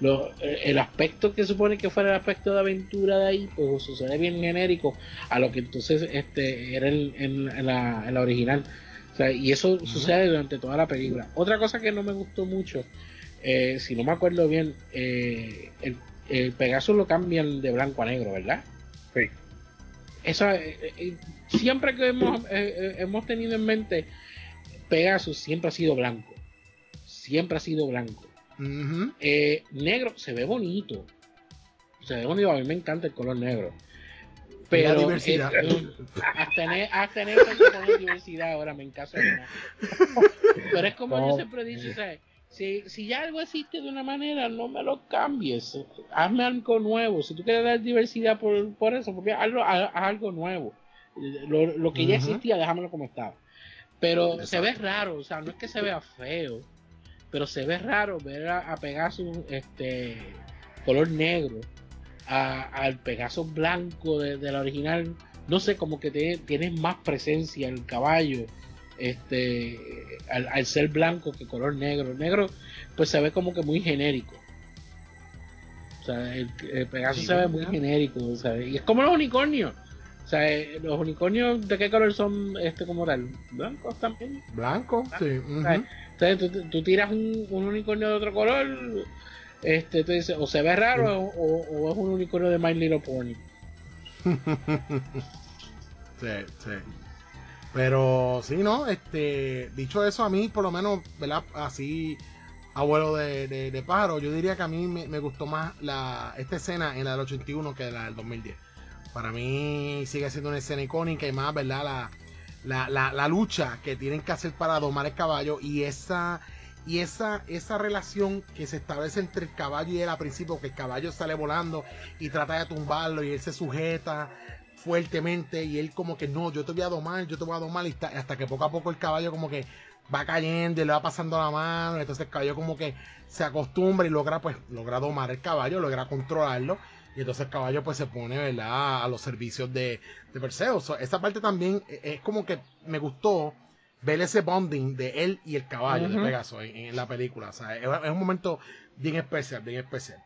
lo- el aspecto que supone que fuera el aspecto de aventura de ahí pues sucede bien genérico a lo que entonces este era en, en- en la, en la original sea, y eso sucede durante toda la película. Otra cosa que no me gustó mucho eh, si no me acuerdo bien eh, el, el Pegasus lo cambian de blanco a negro verdad Sí. eso eh, siempre que hemos, hemos tenido en mente Pegasus siempre ha sido blanco. Siempre ha sido blanco. Negro se ve bonito. Se ve bonito a mí me encanta el color negro pero La diversidad. eh, eh, hasta en, hasta en eso hay que poner diversidad ahora me encanta pero es como yo siempre dicho ¿sabes? Si, si ya algo existe de una manera, no me lo cambies. Hazme algo nuevo. Si tú quieres dar diversidad por, por eso, porque hazlo- haz, haz algo nuevo. Lo, lo que ya Ujú. existía, déjamelo como estaba. Pero se ve raro, o sea, no es que se vea feo, pero se ve raro ver a, a Pegasus este color negro al Pegasus blanco de, de la original. No sé, como que tiene, tiene más presencia el caballo este al, al ser blanco que color negro. El negro pues se ve como que muy genérico. O sea, el, Sí, se ve muy genérico, o sea, y es como los unicornios. O sea, eh, los unicornios de qué color son este como tal? Blancos también. Blanco, sí. ujú. Ay. Entonces tú, tú tiras un, un unicornio de otro color, este, tú dices, o se ve raro o, o es un unicornio de My Little Pony. Sí, sí. Pero sí, ¿no? Este, dicho eso, a mí, por lo menos, ¿verdad? Así, abuelo de, de, de pájaro, yo diría que a mí me, me gustó más la, esta escena en la del 81 que la del 2010. Para mí sigue siendo una escena icónica y más, ¿verdad? La, la, la, la lucha que tienen que hacer para domar el caballo y esa y esa, esa relación que se establece entre el caballo y él al principio, que el caballo sale volando y trata de tumbarlo y él se sujeta fuertemente y él como que no, yo te voy a domar, yo te voy a domar y hasta que poco a poco el caballo como que va cayendo y le va pasando la mano, entonces el caballo como que se acostumbra y logra pues logra domar el caballo, logra controlarlo y entonces el caballo pues se pone ¿verdad? a los servicios de, de Perseo. Esa parte también eh, es como que me gustó ver ese bonding de él y el caballo de Pegaso en, en la película. O sea, es, es un momento bien especial, bien especial.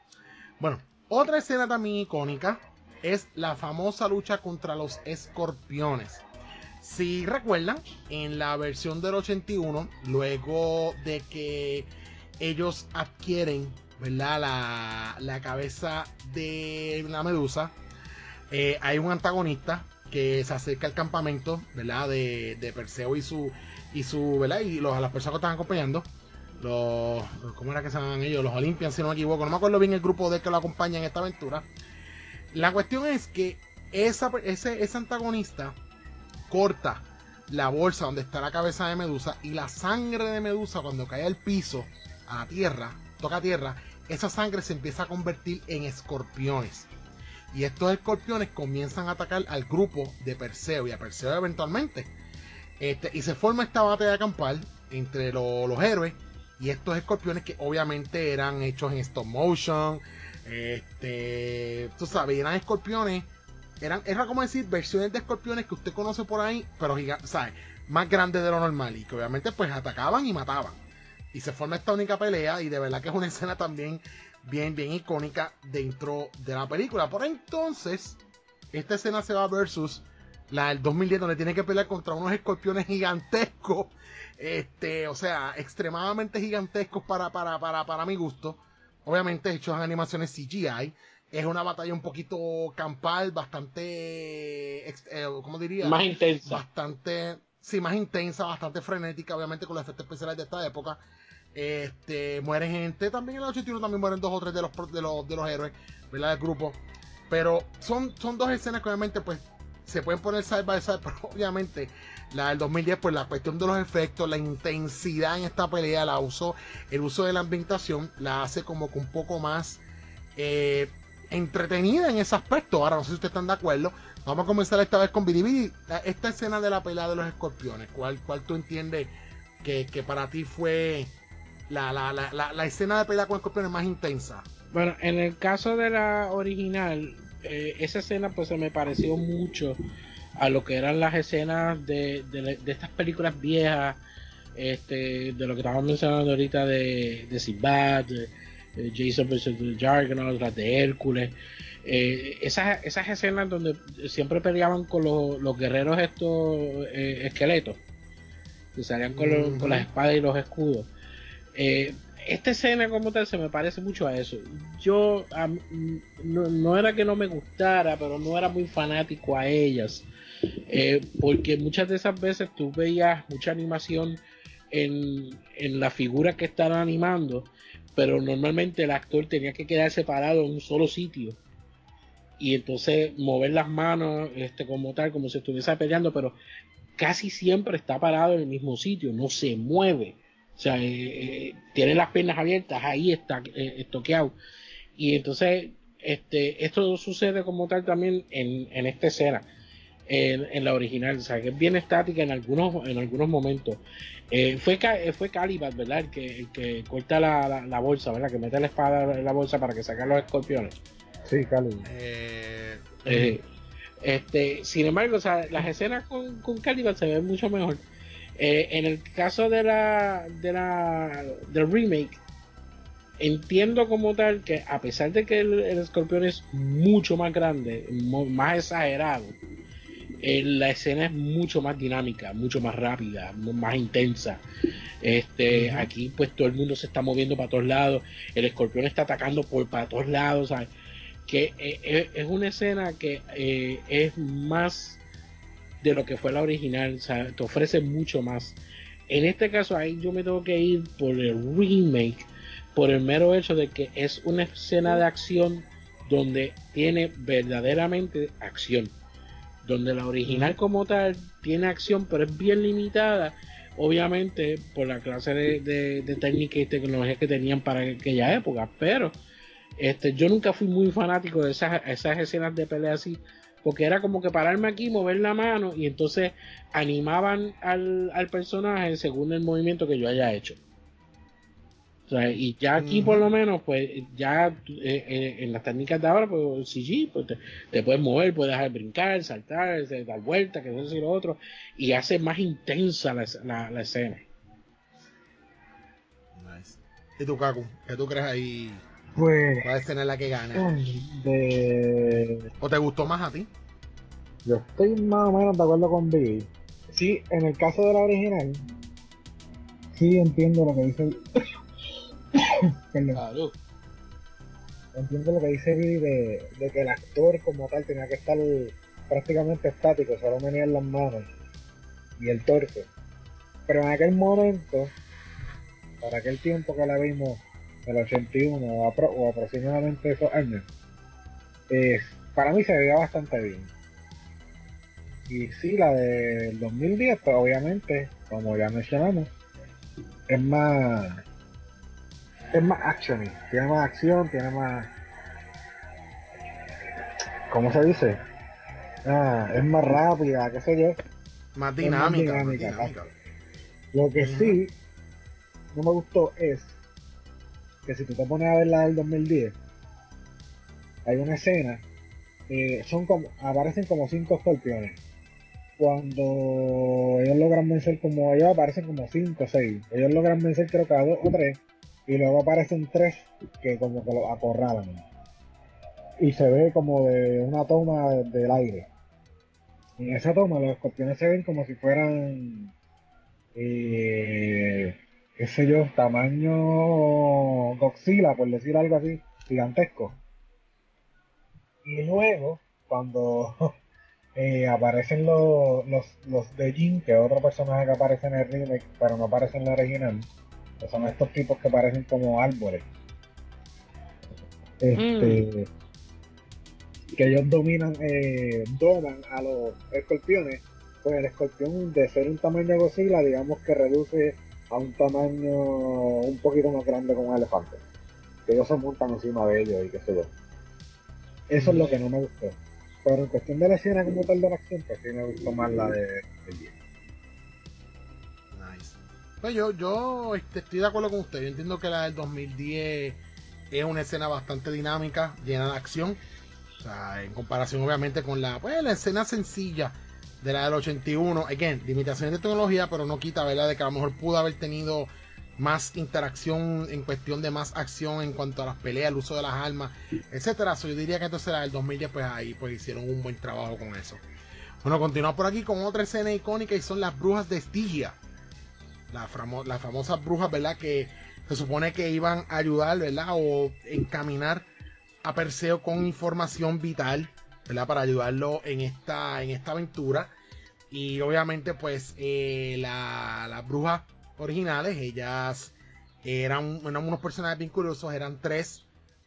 Bueno, otra escena también icónica es la famosa lucha contra los escorpiones. Si recuerdan, en la versión del 81, luego de que ellos adquieren ¿verdad? La, la cabeza de la medusa, eh, hay un antagonista que se acerca al campamento ¿verdad? De, de Perseo y su y su ¿verdad? y los, las personas que están acompañando los ¿cómo era que se llaman ellos? los Olympians si no me equivoco no me acuerdo bien el grupo de que lo acompaña en esta aventura la cuestión es que esa, ese, ese antagonista corta la bolsa donde está la cabeza de Medusa y la sangre de Medusa cuando cae al piso, a la tierra, toca tierra, esa sangre se empieza a convertir en escorpiones. Y estos escorpiones comienzan a atacar al grupo de Perseo y a Perseo eventualmente. Este, y se forma esta batalla campal entre lo- los héroes y estos escorpiones que obviamente eran hechos en stop motion. Este, tú sabes, eran escorpiones. Eran, era como decir versiones de escorpiones que usted conoce por ahí, pero ¿sabes? Más grandes de lo normal. Y que obviamente pues atacaban y mataban. Y se forma esta única pelea. Y de verdad que es una escena también bien, bien icónica dentro de la película. Por entonces, esta escena se va versus la del 2010, donde tiene que pelear contra unos escorpiones gigantescos. Este, o sea, extremadamente gigantescos para, para, para, para mi gusto. Obviamente hechos en animaciones CGI. Es una batalla un poquito campal, bastante, eh, ¿cómo diría? Más intensa. bastante, sí, más intensa, bastante frenética, obviamente con los efectos especiales de esta época. Este, muere gente, también en el 81 también mueren dos o tres de los, de los, de los héroes, ¿verdad? Del grupo. Pero son, son dos escenas que obviamente pues se pueden poner side by side, pero obviamente la del 2010 pues la cuestión de los efectos, la intensidad en esta pelea, la uso, el uso de la ambientación la hace como que un poco más eh, entretenida en ese aspecto. Ahora no sé si ustedes están de acuerdo. Vamos a comenzar esta vez con Bidi Esta escena de la pelea de los escorpiones, ¿cuál, cuál tú entiendes que, que para ti fue la, la, la, la, la escena de pelea con escorpiones más intensa? Bueno, en el caso de la original, eh, esa escena pues se me pareció mucho a lo que eran las escenas de, de, estas películas viejas, este, de lo que estábamos mencionando ahorita de, de Sinbad, de, Jason vs. The Jargon, las de Hércules. Eh, esas, esas escenas donde siempre peleaban con los, guerreros estos eh, esqueletos, que salían con, con, las espadas y los escudos. Eh, esta escena como tal se me parece mucho a eso. Yo no, era que no me gustara, pero no era muy fanático a ellas. porque muchas de esas veces tú veías mucha animación en, en la figura que estaban animando, pero normalmente el actor tenía que quedar separado en un solo sitio y entonces mover las manos este, como tal, como si estuviese peleando, pero casi siempre está parado en el mismo sitio, no se mueve. O sea, eh, eh, tiene las piernas abiertas, ahí está eh, estoqueado. Y entonces, este, esto sucede como tal también en, en esta escena, en, la original, o sea, que es bien estática en algunos, en algunos momentos. fue, fue Caliban, ¿verdad? El que, el que corta la, la, bolsa, ¿verdad? Que mete la espada en la bolsa para que saquen los escorpiones. Sí, Cali. Eh, eh, este, sin embargo, o sea, las escenas con, con Caliban se ven mucho mejor. Eh, en el caso de la, de la del remake, entiendo como tal que a pesar de que el, escorpión es mucho más grande, más exagerado, la escena es mucho más dinámica, mucho más rápida, más intensa. Este, aquí pues todo el mundo se está moviendo para todos lados, el escorpión está atacando por para todos lados, ¿sabes? que eh, eh, es una escena que eh, es más de lo que fue la original, o sea, te ofrece mucho más. En este caso ahí yo me tengo que ir por el remake, por el mero hecho de que es una escena de acción donde tiene verdaderamente acción. Donde la original como tal tiene acción, pero es bien limitada, obviamente por la clase de, de técnica y tecnología que tenían para aquella época, pero este, yo nunca fui muy fanático de esas, esas escenas de pelea así, porque era como que pararme aquí, mover la mano y entonces animaban al, personaje según el movimiento que yo haya hecho. y ya aquí por lo menos, pues ya eh, eh, en las técnicas de ahora, pues CG, pues te, puedes mover, puedes dejar brincar, saltar, dar vuelta, que eso y lo otro, y hace más intensa la, la, escena. Nice. ¿Y tú, Kaku? ¿Qué tú crees ahí? Pues. ¿Cuál escena la que gana? De... ¿O te gustó más a ti? Yo estoy más o menos de acuerdo con Billy. Sí, en el caso de la original, sí entiendo lo que dice. Perdón. Entiendo lo que dice Billy de, de, que el actor como tal tenía que estar prácticamente estático, solo menear las manos y el torso. Pero en aquel momento, para aquel tiempo que la vimos del 81 o, aproximadamente esos años, para mí se veía bastante bien. Y sí, la del 2010, pues obviamente, como ya mencionamos, es más es más action, tiene más acción, tiene más ¿cómo se dice? Ah, es más rápida, qué sé yo. Más dinámica. Lo que sí no me gustó es que si tú te pones a ver la del 2010, hay una escena, eh, son como, aparecen como cinco escorpiones. Cuando ellos logran vencer como ellos aparecen como cinco o seis. Ellos logran vencer creo que a dos o tres. Y luego aparecen tres que como que los acorralan. Y se ve como de una toma del aire. En esa toma los escorpiones se ven como si fueran eh, qué sé yo, tamaño Godzilla, por decir algo así, gigantesco. Y luego, cuando eh, aparecen los, los, de Jin, que es otro personaje que aparece en el remake, pero no aparece en la original, que son estos tipos que parecen como árboles. Este, mm. Que ellos dominan, eh, doman a los escorpiones. Pues el escorpión, de ser un tamaño Godzilla, digamos que reduce a un tamaño un poquito más grande como un elefante. Que ellos se montan encima de ellos y qué sé yo. Eso es lo que no me gustó. Pero en cuestión de la escena como tal de la acción, pues sí me gustó más la de, de 10. Nice. Pues yo, yo este, estoy de acuerdo con usted. Yo entiendo que la del 2010 es una escena bastante dinámica, llena de acción. O sea, en comparación obviamente con la, pues, la escena sencilla de la del 81. Again, limitaciones de tecnología, pero no quita, ¿verdad? De que a lo mejor pudo haber tenido más interacción en cuestión de más acción en cuanto a las peleas, el uso de las armas, etcétera. yo diría que entonces la del 2010, pues ahí pues hicieron un buen trabajo con eso. Bueno, continuamos por aquí con otra escena icónica y son las brujas de Estigia. las famosas brujas, ¿verdad? Que se supone que iban a ayudar, ¿verdad? O encaminar a Perseo con información vital, Para ayudarlo en esta, en esta aventura. Y obviamente, pues, eh, las brujas originales, ellas eran, unos personajes bien curiosos, eran tres.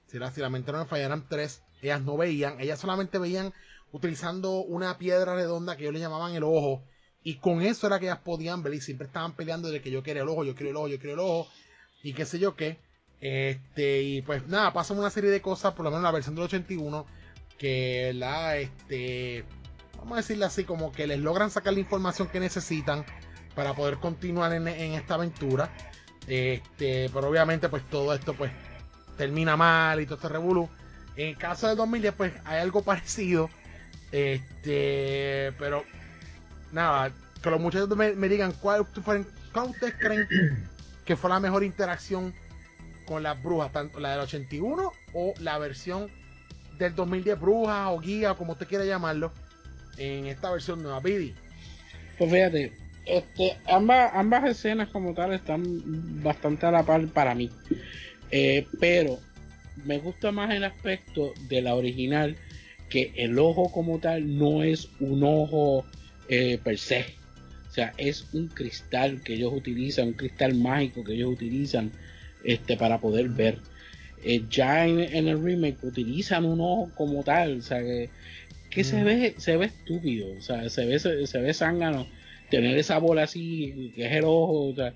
Si la, si la mente no me falla, eran tres. Ellas no veían, ellas solamente veían utilizando una piedra redonda que ellos le llamaban el ojo. Y con eso era que ellas podían ver y siempre estaban peleando de que yo quiero el ojo, yo quiero el ojo, yo quiero el ojo y qué sé yo qué. Este, y pues nada, pasan una serie de cosas, por lo menos en la versión del 81, que la, este, vamos a decirle así, como que les logran sacar la información que necesitan para poder continuar en, esta aventura. Este, pero obviamente, pues todo esto, pues, termina mal y todo este revolú. En el caso del 2010, pues hay algo parecido. Este, pero nada, que los muchachos me, me digan cuál, cuál ustedes creen que fue la mejor interacción con las brujas, tanto la del 81 o la versión del 2010 bruja o guía, como usted quiera llamarlo, en esta versión nueva, Bidi. Pues fíjate, este, ambas, ambas escenas como tal están bastante a la par para mí. Eh, pero me gusta más el aspecto de la original, que el ojo como tal no es un ojo eh, per se o sea, es un cristal que ellos utilizan, un cristal mágico que ellos utilizan este, para poder ver. Eh, ya en, el remake utilizan un ojo como tal, o sea, que, se ve se ve estúpido, o sea, se ve, se, ve zángano tener esa bola así, que es el ojo, o sea,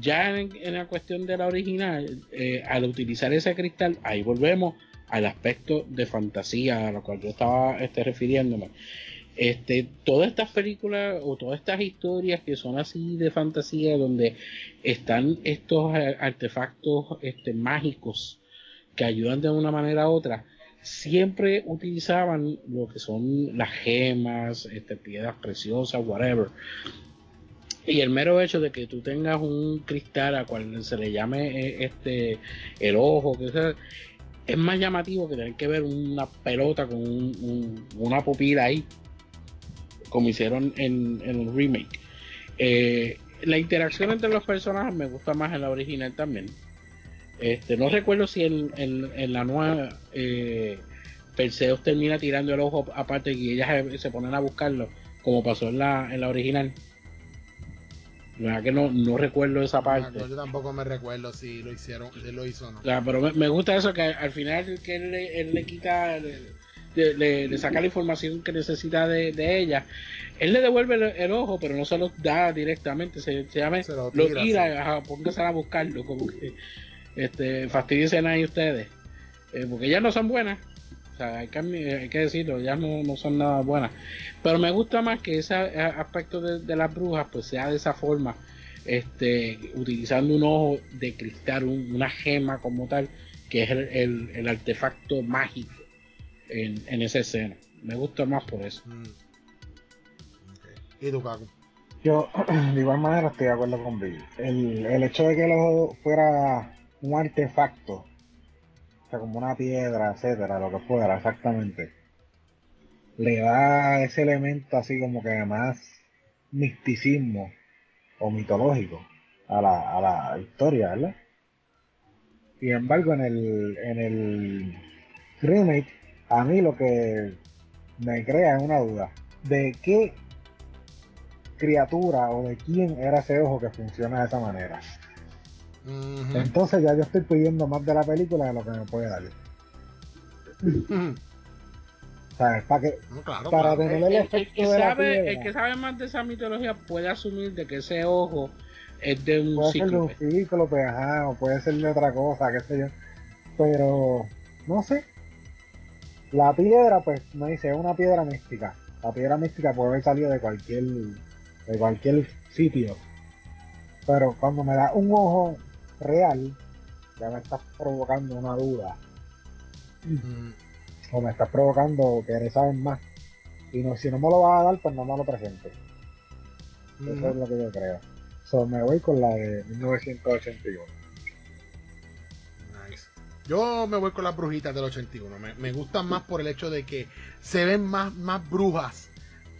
ya en, la cuestión de la original, eh, al utilizar ese cristal, ahí volvemos al aspecto de fantasía a lo cual yo estaba este, refiriéndome. Este, todas estas películas o todas estas historias que son así de fantasía, donde están estos artefactos este, mágicos que ayudan de una manera u otra, siempre utilizaban lo que son las gemas, este, piedras preciosas, whatever. Y el mero hecho de que tú tengas un cristal a cual se le llame eh, este el ojo, que sea, es más llamativo que tener que ver una pelota con una pupila ahí como hicieron en, el remake. Eh, la interacción entre los personajes me gusta más en la original también. Este, no recuerdo si en, la nueva eh, Perseus termina tirando el ojo aparte y ellas se, ponen a buscarlo, como pasó en la, en la original. La que no, no recuerdo esa parte. yo tampoco me recuerdo si lo hicieron, si lo hizo o no. pero me, gusta eso que al final que él, él le quita le, saca la información que necesita de, ella. Él le devuelve el, ojo, pero no se lo da directamente, se, llama, lo tira, póngase a buscarlo, como que este, fastidien ahí ustedes, eh, porque ellas no son buenas. O sea, hay que, hay que decirlo, ellas no, no, son nada buenas. Pero me gusta más que ese aspecto de, las brujas pues sea de esa forma, este, utilizando un ojo de cristal, una gema como tal, que es el, el artefacto mágico en, esa escena. Me gusta más por eso. Mm. ¿Y tú, Yo, de igual manera, estoy de acuerdo con Bill. El, el hecho de que el ojo fuera un artefacto, o sea, como una piedra, etcétera, lo que fuera, exactamente, le da ese elemento así como que más misticismo o mitológico a la, a la historia, ¿verdad? Sin embargo, en el, en el remake a mí lo que me crea es una duda de qué criatura o de quién era ese ojo que funciona de esa manera. Entonces ya yo estoy pidiendo más de la película de lo que me puede dar. ¿Sabes? Para que, para tener el, efecto que sabe, el que sabe más de esa mitología puede asumir de que ese ojo es de un puede ser de un cíclope, o puede ser de otra cosa, qué sé yo. Pero, no sé, la piedra, pues, me dice, es una piedra mística. La piedra mística puede haber salido de cualquier, de cualquier sitio. Pero cuando me da un ojo real, ya me estás provocando una duda. Mm, O me estás provocando querer saber más. Y no, si no me lo vas a dar, pues no me lo presentes. Eso es lo que yo creo. So, me voy con la de 1981. Nice. Yo me voy con las brujitas del 81. Me, me gustan más por el hecho de que se ven más, más brujas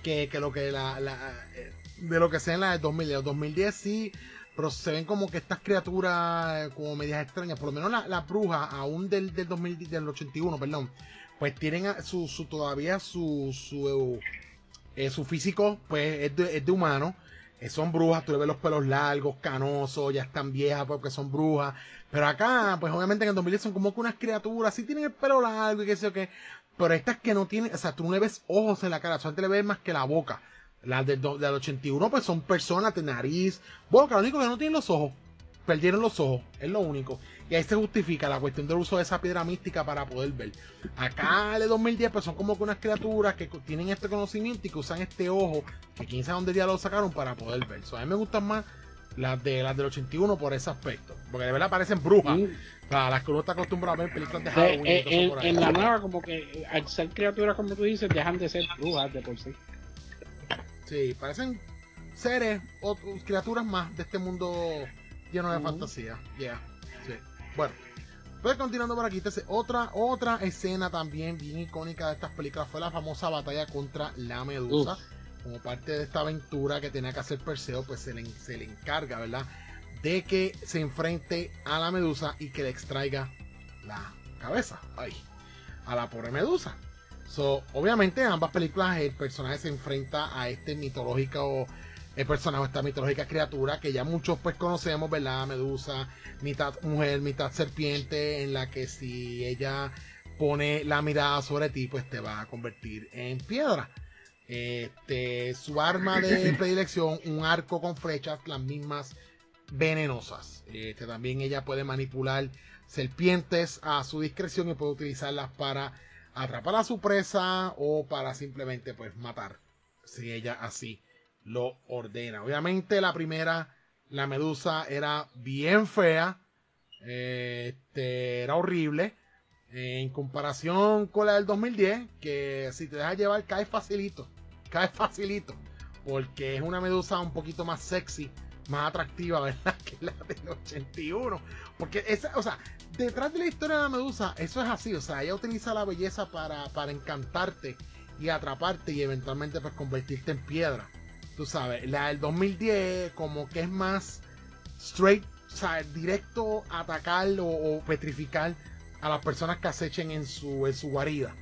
que, que lo que la, la- eh, de lo que sea en la del 2010. 2010 sí, pero se ven como que estas criaturas eh, como medias extrañas. Por lo menos las la brujas, aún del, del 2000, del 81, perdón, pues tienen su, su todavía su, su, eh, su físico, pues es de, es de humano. Eh, son brujas, tú le ves los pelos largos, canosos, ya están viejas porque son brujas. Pero acá, pues obviamente en el 2010 son como que unas criaturas, sí tienen el pelo largo y qué sé yo qué. Pero estas que no tienen, o sea, tú no le ves ojos en la cara, solamente le ves más que la boca. Las del, do- del 81, pues son personas de nariz, boca, lo único que no tienen los ojos. Perdieron los ojos, es lo único. Y ahí se justifica la cuestión del uso de esa piedra mística para poder ver. Acá de 2010, pues son como que unas criaturas que tienen este conocimiento y que usan este ojo, que quién sabe dónde ya lo sacaron para poder ver. So, a mí me gustan más las de las del 81 por ese aspecto. Porque de verdad parecen brujas. Sí. Para las que uno está acostumbrado a ver películas de Eh, Halloween. eh, en la nueva, como que eh, al ser criaturas, como tú dices, dejan de ser brujas de por sí. Sí, parecen seres o criaturas más de este mundo lleno de fantasía. Yeah, sí. Bueno, pues continuando por aquí, entonces, otra, otra escena también bien icónica de estas películas fue la famosa batalla contra la medusa. Uf. Como parte de esta aventura que tenía que hacer Perseo, pues se le, se le encarga, ¿verdad? De que se enfrente a la medusa y que le extraiga la cabeza. Ay, a la pobre medusa. So, obviamente en ambas películas el personaje se enfrenta a este mitológico el personaje, esta mitológica criatura que ya muchos pues conocemos, ¿verdad? Medusa, mitad mujer, mitad serpiente, en la que si ella pone la mirada sobre ti, pues te va a convertir en piedra. Este, su arma de predilección, un arco con flechas, las mismas venenosas. Este, también ella puede manipular serpientes a su discreción y puede utilizarlas para atrapar a su presa o para simplemente pues matar si ella así lo ordena. Obviamente la primera, la medusa era bien fea, este, era horrible en comparación con la del 2010 que si te dejas llevar cae facilito, cae facilito porque es una medusa un poquito más sexy, más atractiva, ¿verdad? Que la del 81. Porque esa, o sea, detrás de la historia de la medusa, eso es así, o sea, ella utiliza la belleza para, para encantarte y atraparte y eventualmente pues convertirte en piedra. Tú sabes, la del 2010 como que es más straight, o sea, directo atacar o, o petrificar a las personas que acechen en su, en su guarida.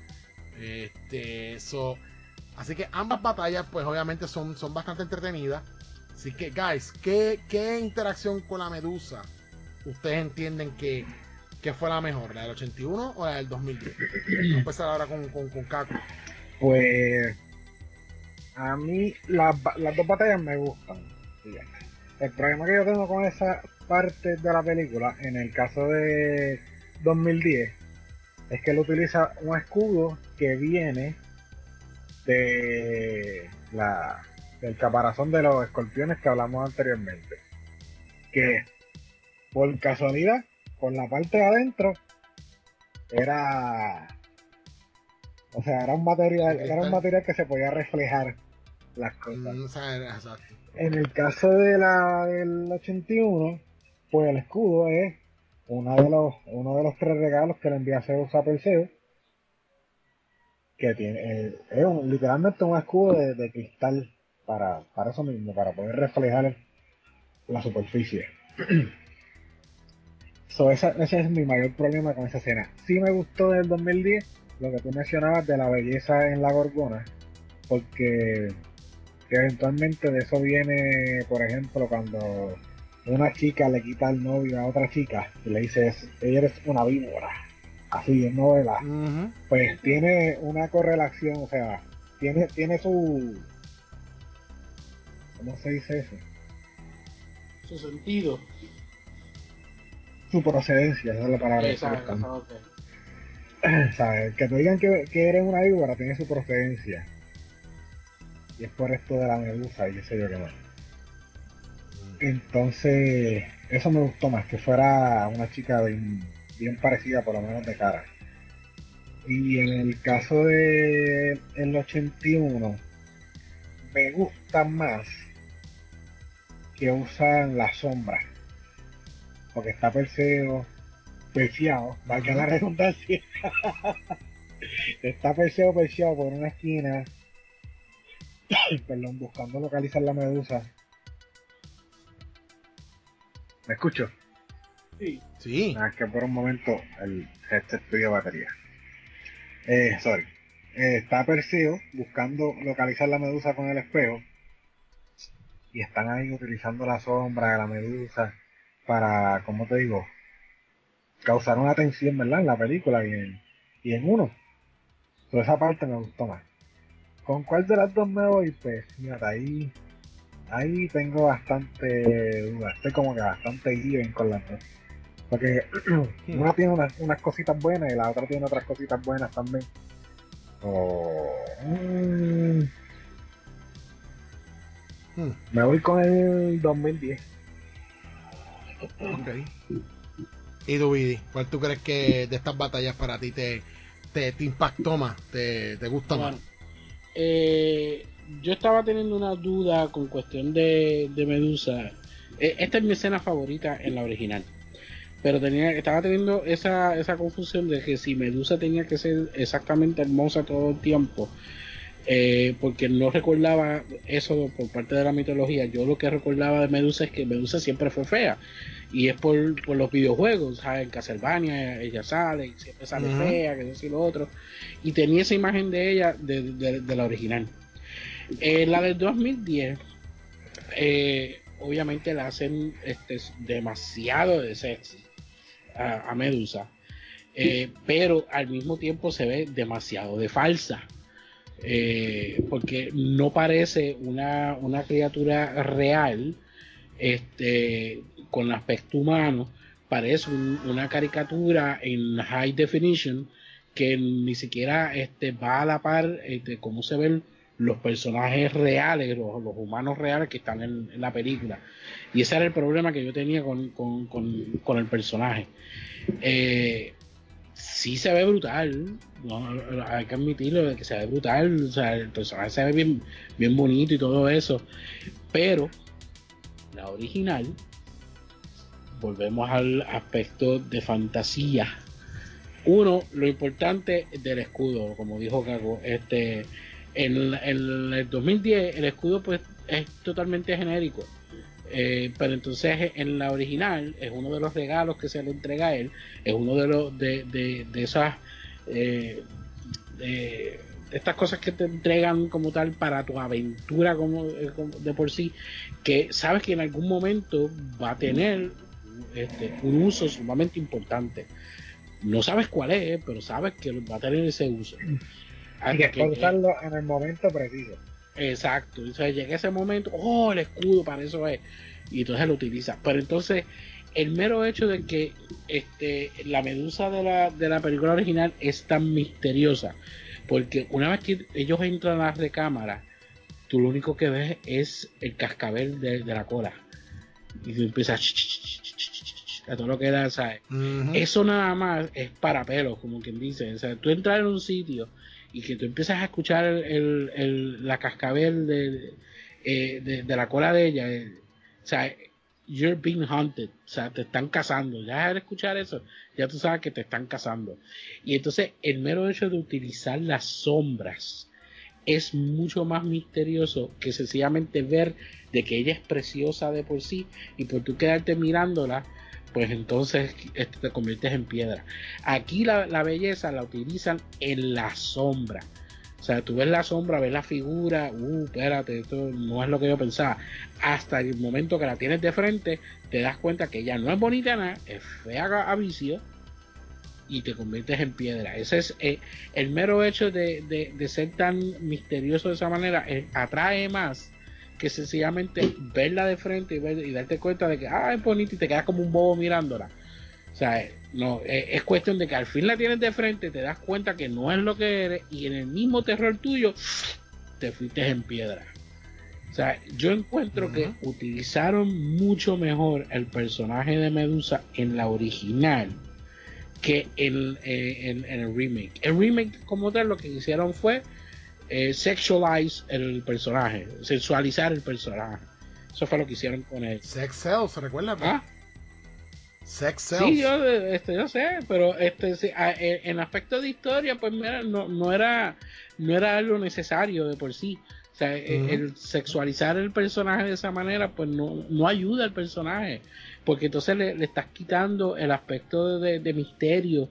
Este, eso. Así que ambas batallas, pues obviamente son, son bastante entretenidas. Así que, guys, ¿qué, qué interacción con la medusa ustedes entienden que, que fue la mejor? ¿La del 81 o la del 2010? Vamos a empezar ahora con, con, con Kaku. Pues a mí las, ba- las dos batallas me gustan. El problema que yo tengo con esa parte de la película, en el caso de 2010, es que él utiliza un escudo que viene de la del caparazón de los escorpiones que hablamos anteriormente. Que por casualidad, por la parte de adentro, era o sea, era un material, era un material que se podía reflejar las cosas. Mm, exacto. En el caso de la del 81, pues el escudo es uno de los, uno de los tres regalos que le envía Zeus a Perseo. Que tiene, eh, es un- literalmente un escudo de, de cristal para, para eso mismo, para poder reflejar la superficie. so, esa- ese es mi mayor problema con esa escena. Sí me gustó del 2010 lo que tú mencionabas de la belleza en la gorgona, porque que eventualmente de eso viene, por ejemplo, cuando una chica le quita al novio a otra chica y le dice, ella eres una víbora, así en novela, pues tiene una correlación, o sea, tiene, tiene su... ¿Cómo se dice eso? Su sentido. Su procedencia, esa es la palabra. que te digan que, que eres una víbora tiene su procedencia. Y es por esto de la medusa y qué sé yo qué más. Entonces, eso me gustó más, que fuera una chica bien, bien parecida por lo menos de cara. Y en el caso de el 81, me gusta más que usan la sombra. Porque está Perseo, perseado, valga la redundancia. está Perseo, perseado por una esquina. Perdón, buscando localizar la medusa. ¿Me escucho? Sí. Sí. Ah, es que por un momento el headset pidió batería. Eh, sorry. Eh, está Perseo buscando localizar la medusa con el espejo. Y están ahí utilizando la sombra de la medusa para, como te digo, causar una tensión, ¿verdad? En la película y en, y en uno. Toda esa parte me gustó más. ¿Con cuál de las dos me voy? Pues, mira, ahí, ahí tengo bastante duda. Estoy como que bastante even con las dos. Porque una tiene unas, unas cositas buenas y la otra tiene otras cositas buenas también. Oh, mm. Me voy con el 2010. Ok. ¿Y tú, Vidi? ¿Cuál tú crees que de estas batallas para ti te, te, te impactó más? ¿Te, te gusta Bueno, más? eh, yo estaba teniendo una duda con cuestión de, de Medusa. Eh, esta es mi escena favorita en la original. Pero tenía, estaba teniendo esa, esa confusión de que si Medusa tenía que ser exactamente hermosa todo el tiempo. Eh, porque no recordaba eso por parte de la mitología. Yo lo que recordaba de Medusa es que Medusa siempre fue fea. Y es por, por los videojuegos. ¿sabes? En Castlevania ella sale, y siempre sale fea, que eso y lo otro. Y tenía esa imagen de ella de, de- de la original. Eh, la del 2010, eh, obviamente la hacen este, demasiado de sexy a, a Medusa, pero al mismo tiempo se ve demasiado de falsa. Eh, porque no parece una, una criatura real este, con aspecto humano, parece un- una caricatura en high definition que ni siquiera este, va a la par de cómo se ven los personajes reales, los, los humanos reales que están en, en la película. Y ese era el problema que yo tenía con, con- con- con el personaje. Eh, sí se ve brutal, no, hay que admitirlo, que se ve brutal, o sea, el personaje se ve bien, bien bonito y todo eso, pero la original, volvemos al aspecto de fantasía. Uno, lo importante del escudo, como dijo Cago, este, en, en el 2010 el escudo pues es totalmente genérico. Eh, pero entonces en la original es uno de los regalos que se le entrega a él, es uno de los de, de, de esas eh, de, estas cosas que te entregan como tal para tu aventura como, eh, como de por sí, que sabes que en algún momento va a tener este, un uso sumamente importante. No sabes cuál es, pero sabes que va a tener ese uso. Y Hasta que que- usarlo en el momento preciso. Exacto, o sea, llega ese momento, oh, el escudo para eso es, y entonces lo utiliza. Pero entonces, el mero hecho de que este, la medusa de la, de la película original es tan misteriosa, porque una vez que ellos entran a la recámara, tú lo único que ves es el cascabel de, de la cola, y tú empiezas a todo lo que da, ¿sabes? Eso nada más es para pelos, como quien dice. O sea, tú entras en un sitio y que tú empiezas a escuchar el, el- la cascabel de, eh, de la cola de ella. eh, o sea, you're being hunted. O sea, te están cazando. Ya al escuchar eso, ya tú sabes que te están cazando. Y entonces, el mero hecho de utilizar las sombras es mucho más misterioso que sencillamente ver de que ella es preciosa de por sí y por tú quedarte mirándola pues entonces te conviertes en piedra. Aquí la, la belleza la utilizan en la sombra. O sea, tú ves la sombra, ves la figura, uh, espérate, esto no es lo que yo pensaba. Hasta el momento que la tienes de frente, te das cuenta que ella no es bonita nada, es fea a vicio y te conviertes en piedra. Ese es eh, el mero hecho de, de- de ser tan misterioso de esa manera, eh, atrae más que sencillamente verla de frente y, ver- y darte cuenta de que ah, es bonita y te quedas como un bobo mirándola. O sea, eh, no, eh, es cuestión de que al fin la tienes de frente, te das cuenta que no es lo que eres y en el mismo terror tuyo te fuiste en piedra. O sea, yo encuentro que utilizaron mucho mejor el personaje de Medusa en la original que en, eh, en, el remake. El remake como tal lo que hicieron fue eh, sexualize el personaje, sensualizar el personaje. Eso fue lo que hicieron con él. Sex Cells, ¿recuerdas? ¿Ah? Sex Cells. Sí, yo, este, yo sé, pero este, sí, en, aspecto de historia, pues mira, no, no, era, no era algo necesario de por sí. O sea, e, el sexualizar el personaje de esa manera, pues no, no ayuda al personaje, porque entonces le, estás quitando el aspecto de, misterio,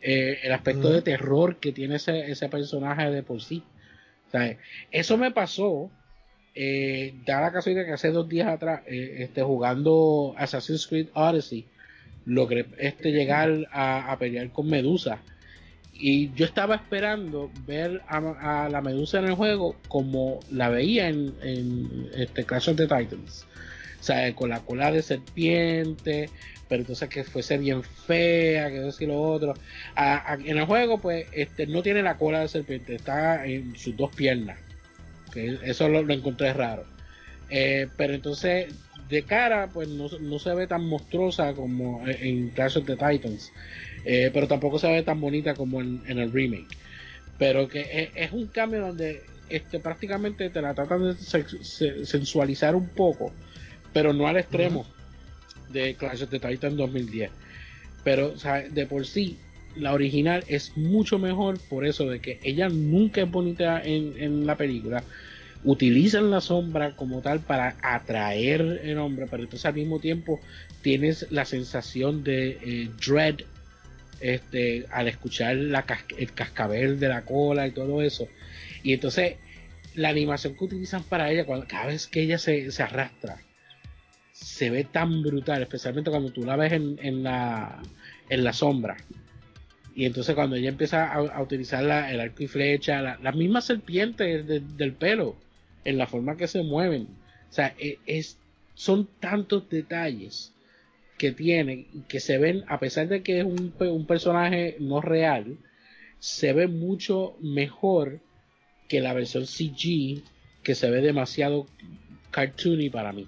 eh, el aspecto de terror que tiene ese, ese personaje de por sí. Eso me pasó, eh, da la casualidad que hace dos días atrás, eh, este, jugando Assassin's Creed Odyssey, logré este, llegar a, pelear con Medusa. Y yo estaba esperando ver a, la Medusa en el juego como la veía en, este Clash of the Titans. Con la cola de serpiente, pero entonces que fuese bien fea, que eso lo otro. en el juego, pues, este, no tiene la cola de serpiente, está en sus dos piernas. Que eso lo, encontré raro. Eh, pero entonces, de cara, pues no, se ve tan monstruosa como en Clash of the Titans. Eh, pero tampoco se ve tan bonita como en, el remake. Pero que es, un cambio donde este, prácticamente te la tratan de sensualizar un poco, pero no al extremo de Clash of the Titan 2010. Pero de por sí, la original es mucho mejor por eso de que ella nunca es bonita en, la película. Utilizan la sombra como tal para atraer el hombre, pero entonces al mismo tiempo tienes la sensación de eh, dread este, al escuchar la el cascabel de la cola y todo eso. Y entonces la animación que utilizan para ella, cuando, cada vez que ella se, se arrastra, se ve tan brutal, especialmente cuando tú la ves en, la, en la sombra. Y entonces cuando ella empieza a, utilizar el arco y flecha, las mismas serpientes del pelo, en la forma que se mueven. O sea, e, es, son tantos detalles que tiene que se ven, a pesar de que es un, un personaje no real, se ve mucho mejor que la versión CG, que se ve demasiado cartoony para mí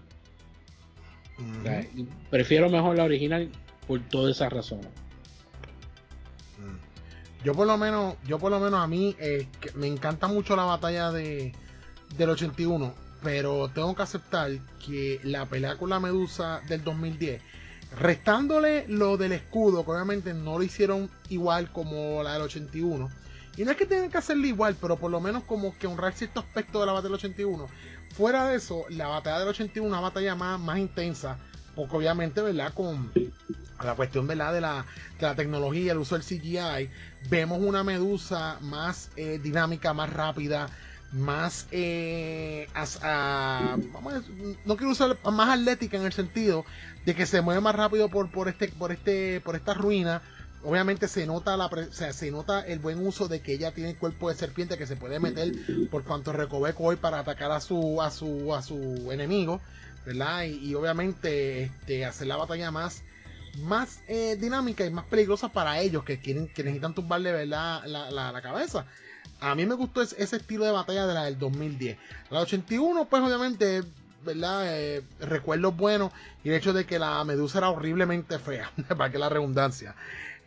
prefiero mejor la original por todas esas razones. Mm. Yo por lo menos, yo por lo menos a mí eh, me encanta mucho la batalla de, del 81, pero tengo que aceptar que la pelea con la Medusa del 2010, restándole lo del escudo, que obviamente no lo hicieron igual como la del 81, y no es que tengan que hacerlo igual, pero por lo menos como que honrar cierto aspecto de la batalla del 81, Fuera de eso, la batalla del 81 una batalla más, más intensa, porque obviamente, ¿verdad? Con la cuestión, ¿verdad? De la, de la tecnología, el uso del CGI, vemos una medusa más eh, dinámica, más rápida, más, eh, no quiero usar más atlética en el sentido de que se mueve más rápido por, por este, por este, por esta ruina Obviamente se nota la se nota el buen uso de que ella tiene el cuerpo de serpiente que se puede meter por cuanto recoveco hoy para atacar a su a su a su enemigo, ¿verdad? Y, obviamente este, hacer la batalla más más eh, dinámica y más peligrosa para ellos que quieren que necesitan tumbarle ¿verdad? La, la, cabeza. A mí me gustó ese, estilo de batalla de la del 2010. La 81 pues obviamente ¿verdad? Eh, recuerdos buenos y el hecho de que la medusa era horriblemente fea, para que la redundancia.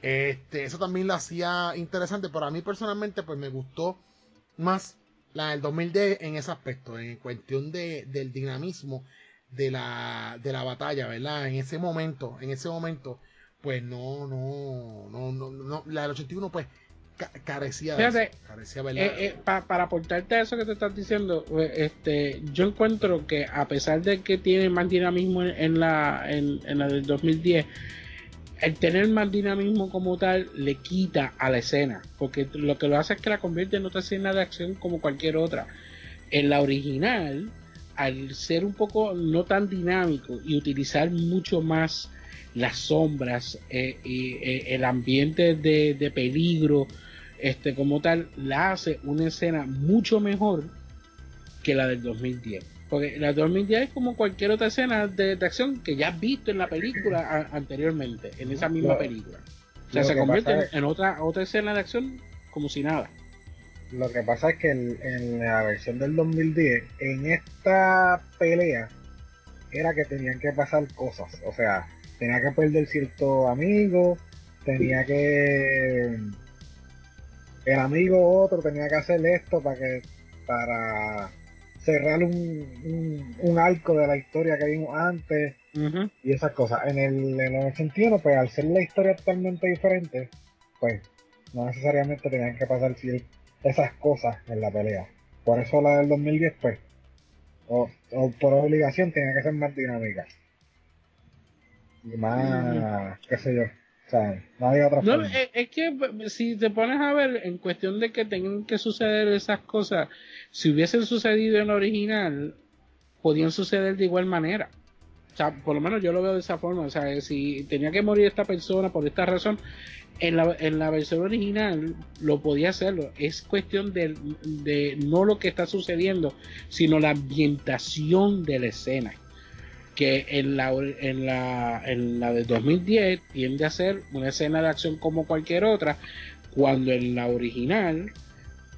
Este, eso también lo hacía interesante, pero a mí personalmente pues me gustó más la del 2010 en ese aspecto, en cuestión de, del dinamismo de la, de la batalla, ¿verdad? En ese momento, en ese momento, pues no, no, no, no, no la del 81 pues carecía de carecía, eh, eh, para aportarte a eso que te estás diciendo, pues, este, yo encuentro que a pesar de que tiene más dinamismo en, la, en, en la del 2010, el tener más dinamismo como tal le quita a la escena, porque lo que lo hace es que la convierte en otra escena de acción como cualquier otra. En la original, al ser un poco no tan dinámico y utilizar mucho más las sombras, eh, y eh, el ambiente de, de, peligro, este como tal, la hace una escena mucho mejor que la del 2010. Porque la 2010 es como cualquier otra escena de, acción que ya has visto en la película anteriormente, en esa misma película. O sea, se convierte en, otra, otra escena de acción como si nada. lo que pasa es que en, la versión del 2010, en esta pelea, era que tenían que pasar cosas. O sea, tenía que perder cierto amigo, tenía que. El amigo otro tenía que hacer esto para que. para cerrar un, un, arco de la historia que vimos antes y esas cosas. En el, en el 81, pues al ser la historia totalmente diferente, pues no necesariamente tenían que pasar esas cosas en la pelea. Por eso la del 2010, pues, o, por obligación, tenía que ser más dinámica. Y más, qué sé yo. Sea, no había otra no, Es, que pues, si te pones a ver, en cuestión de que tengan que suceder esas cosas, si hubiesen sucedido en la original, podían suceder de igual manera. O sea, por lo menos yo lo veo de esa forma. O sea, si tenía que morir esta persona por esta razón, en la, en la versión original lo podía hacerlo. Es cuestión de, de, no lo que está sucediendo, sino la ambientación de la escena. Que en la, en la, en la de 2010 tiende a ser una escena de acción como cualquier otra, cuando en la original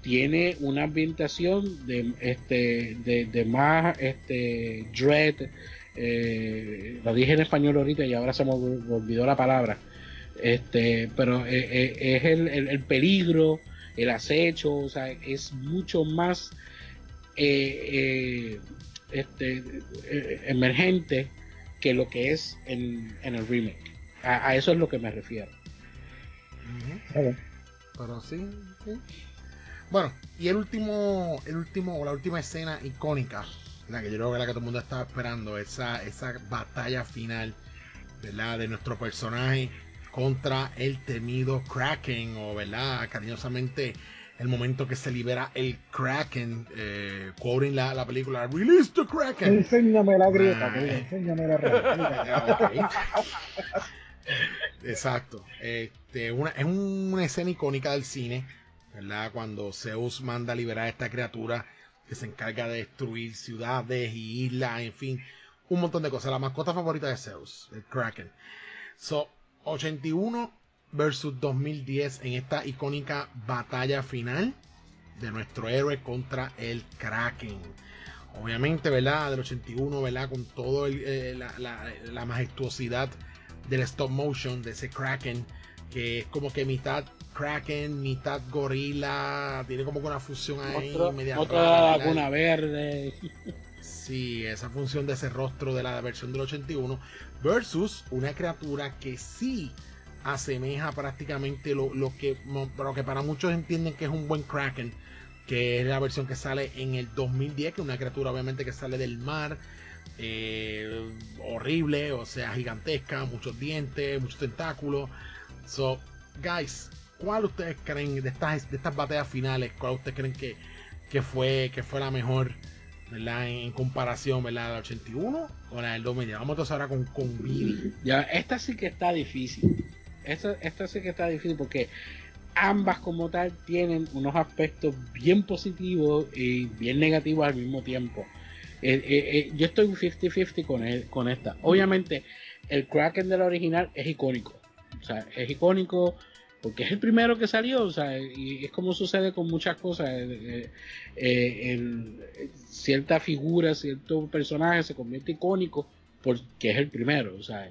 tiene una ambientación de, este, de, de más este, dread, eh, lo dije en español ahorita y ahora se me olvidó la palabra. Este, pero eh, eh, es el, peligro, el acecho, o sea, es mucho más este, emergente que lo que es en, el remake. A, eso es lo que me refiero. Pero sí, Bueno, y el último, el último, o la última escena icónica la que yo creo que la que todo el mundo estaba esperando, esa, esa batalla final, ¿verdad? De nuestro personaje contra el temido Kraken, o ¿verdad? Cariñosamente el momento que se libera el Kraken, eh, quoting la, la película, Release the Kraken. Enséñame la grieta, ah. enséñame la grieta. Exacto. Este, una, es una escena icónica del cine, ¿verdad? Cuando Zeus manda a liberar a esta criatura que se encarga de destruir ciudades y islas, en fin, un montón de cosas. La mascota favorita de Zeus, el Kraken. So, 81 versus 2010 en esta icónica batalla final de nuestro héroe contra el Kraken. Obviamente, ¿verdad? Del 81, ¿verdad? Con todo eh, la, la, majestuosidad del stop motion de ese Kraken, que es como que mitad Kraken, mitad gorila, tiene como una fusión ahí media Otra laguna verde. Sí, esa función de ese rostro de la versión del 81 versus una criatura que sí asemeja prácticamente lo, que, lo que para muchos entienden que es un buen Kraken, que es la versión que sale en el 2010, que es una criatura obviamente que sale del mar, eh, horrible, o sea, gigantesca, muchos dientes, muchos tentáculos. So, guys, ¿cuál ustedes creen de estas, de estas batallas finales? ¿Cuál ustedes creen que, que, fue, que fue la mejor ¿verdad? en comparación ¿verdad? la 81 o la del 2010? Vamos entonces ahora con, con Ya, esta sí que está difícil. Esta, esta sí que está difícil porque ambas como tal tienen unos aspectos bien positivos y bien negativos al mismo tiempo. Eh, eh, eh, yo estoy un 50-50 con, con esta. Obviamente, el Kraken de la original es icónico. O sea, es icónico porque es el primero que salió, o sea, y es como sucede con muchas cosas, eh, cierta figura, cierto personaje se convierte icónico porque es el primero, o sea,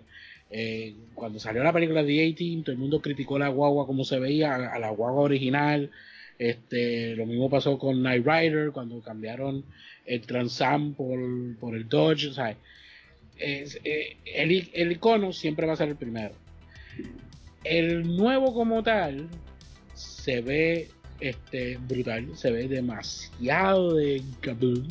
cuando salió la película de 18, todo el mundo criticó la guagua como se veía, a, la guagua original, este, lo mismo pasó con Knight Rider, cuando cambiaron el Transam por, por el Dodge, o sea, el, el icono siempre va a ser el primero. El nuevo como tal se ve este brutal, se ve demasiado de kaboom.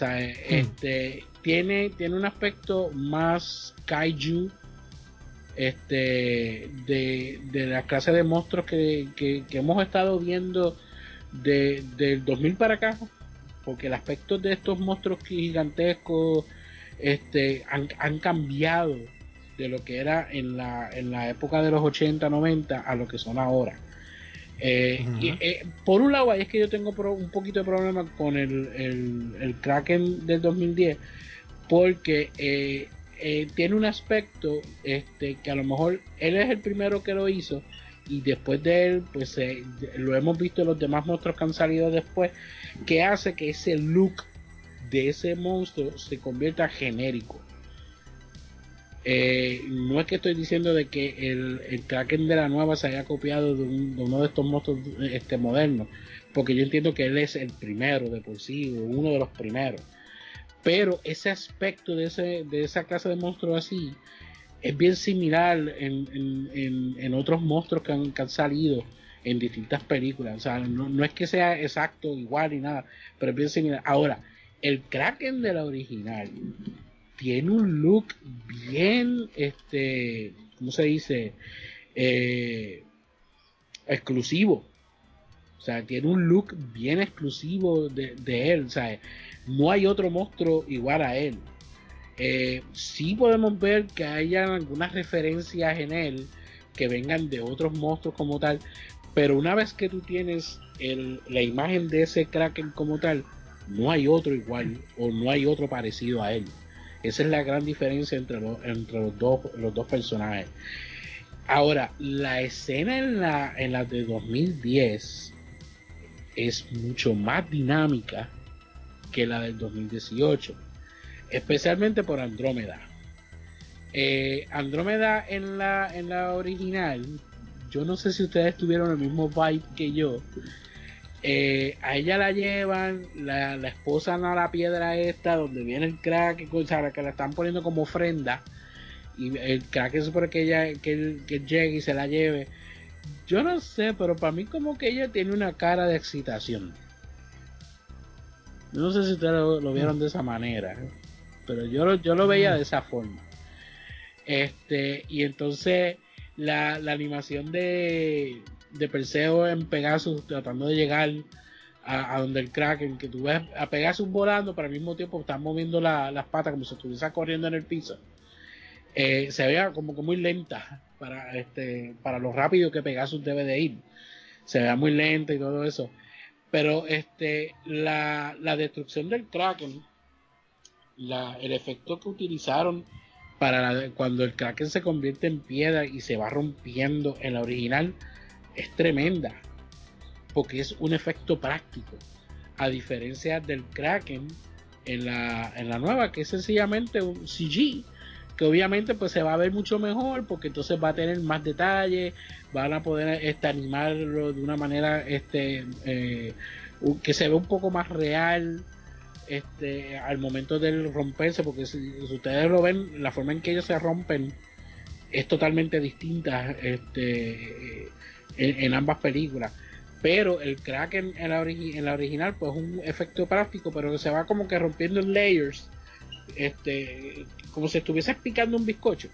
Sea, hmm. este tiene, tiene un aspecto más kaiju este de, de la clase de monstruos que, hemos estado viendo de, del 2000 para acá porque el aspecto de estos monstruos gigantescos este han, han cambiado de lo que era en la, en la época de los 80, 90 a lo que son ahora. Eh, eh, por un lado, ahí es que yo tengo un poquito de problema con el, el, Kraken del 2010, porque eh, tiene un aspecto este, que a lo mejor él es el primero que lo hizo y después de él, pues lo hemos visto en los demás monstruos que han salido después, que hace que ese look de ese monstruo se convierta genérico. Eh, no es que estoy diciendo de que el, Kraken de la nueva se haya copiado de, uno de estos monstruos este, modernos, porque yo entiendo que él es el primero de por sí, uno de los primeros. Pero ese aspecto de, esa clase de monstruo así es bien similar en, otros monstruos que han, salido en distintas películas. O sea, no, es que sea exacto, igual ni nada, pero es bien similar. Ahora, el Kraken de la original tiene un look bien, este, ¿cómo se dice? Eh, exclusivo. O sea, tiene un look bien exclusivo de, él. O sea, no hay otro monstruo igual a él. Eh, sí podemos ver que haya algunas referencias en él que vengan de otros monstruos como tal, pero una vez que tú tienes la imagen de ese Kraken como tal, no hay otro igual o no hay otro parecido a él. Esa es la gran diferencia entre, entre los, dos, los dos personajes. Ahora, la escena en la, en la de 2010 es mucho más dinámica que la del 2018 especialmente por Andrómeda. Eh, Andrómeda en la, en la original, yo no sé si ustedes tuvieron el mismo vibe que yo. Eh, a ella la llevan, la, la esposan a la piedra esta, donde viene el crack, o sea, que la están poniendo como ofrenda. Y el crack es por que ella que, que llegue y se la lleve. Yo no sé, pero para mí como que ella tiene una cara de excitación. No sé si ustedes lo, vieron de esa manera pero yo, yo lo veía de esa forma. Este, y entonces la, animación de, de Perseo en Pegasus tratando de llegar a, donde el Kraken, que tú ves a Pegasus volando, pero al mismo tiempo están moviendo las patas como si estuviese corriendo en el piso. Eh, se veía como que muy lenta para este para lo rápido que Pegasus debe de ir. Se veía muy lenta y todo eso. Pero este la, la destrucción del Kraken el efecto que utilizaron para cuando el Kraken se convierte en piedra y se va rompiendo en la original es tremenda porque es un efecto práctico a diferencia del Kraken en la, en la nueva que es sencillamente un CG que obviamente pues se va a ver mucho mejor porque entonces va a tener más detalles van a poder este, animarlo de una manera este eh, que se ve un poco más real este, al momento del romperse, porque si, ustedes lo ven, la forma en que ellos se rompen es totalmente distinta este, en, ambas películas. Pero el crack en, la, en la original, pues es un efecto práctico, pero que se va como que rompiendo en layers, este, como si estuviese picando un bizcocho.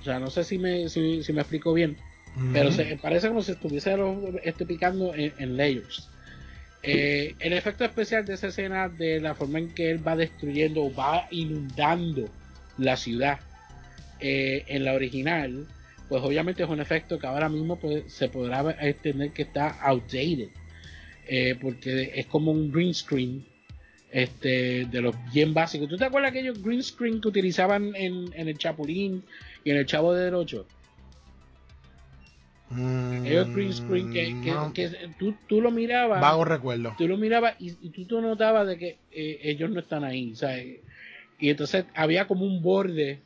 O sea, no sé si me, si, me explico bien, pero se, parece como si estuviese este, picando en layers. Eh, el efecto especial de esa escena, de la forma en que él va destruyendo o va inundando la ciudad eh, en la original, pues obviamente es un efecto que ahora mismo pues, se podrá entender que está outdated, eh, porque es como un green screen este, de los bien básicos. ¿Tú te acuerdas aquellos green screen que utilizaban en, en el Chapulín y en el Chavo del 8? Ellos green screen que, tú, tú, lo mirabas. Vago recuerdo. Tú lo mirabas y, tú, tú notabas de que eh, ellos no están ahí. Y entonces había como un borde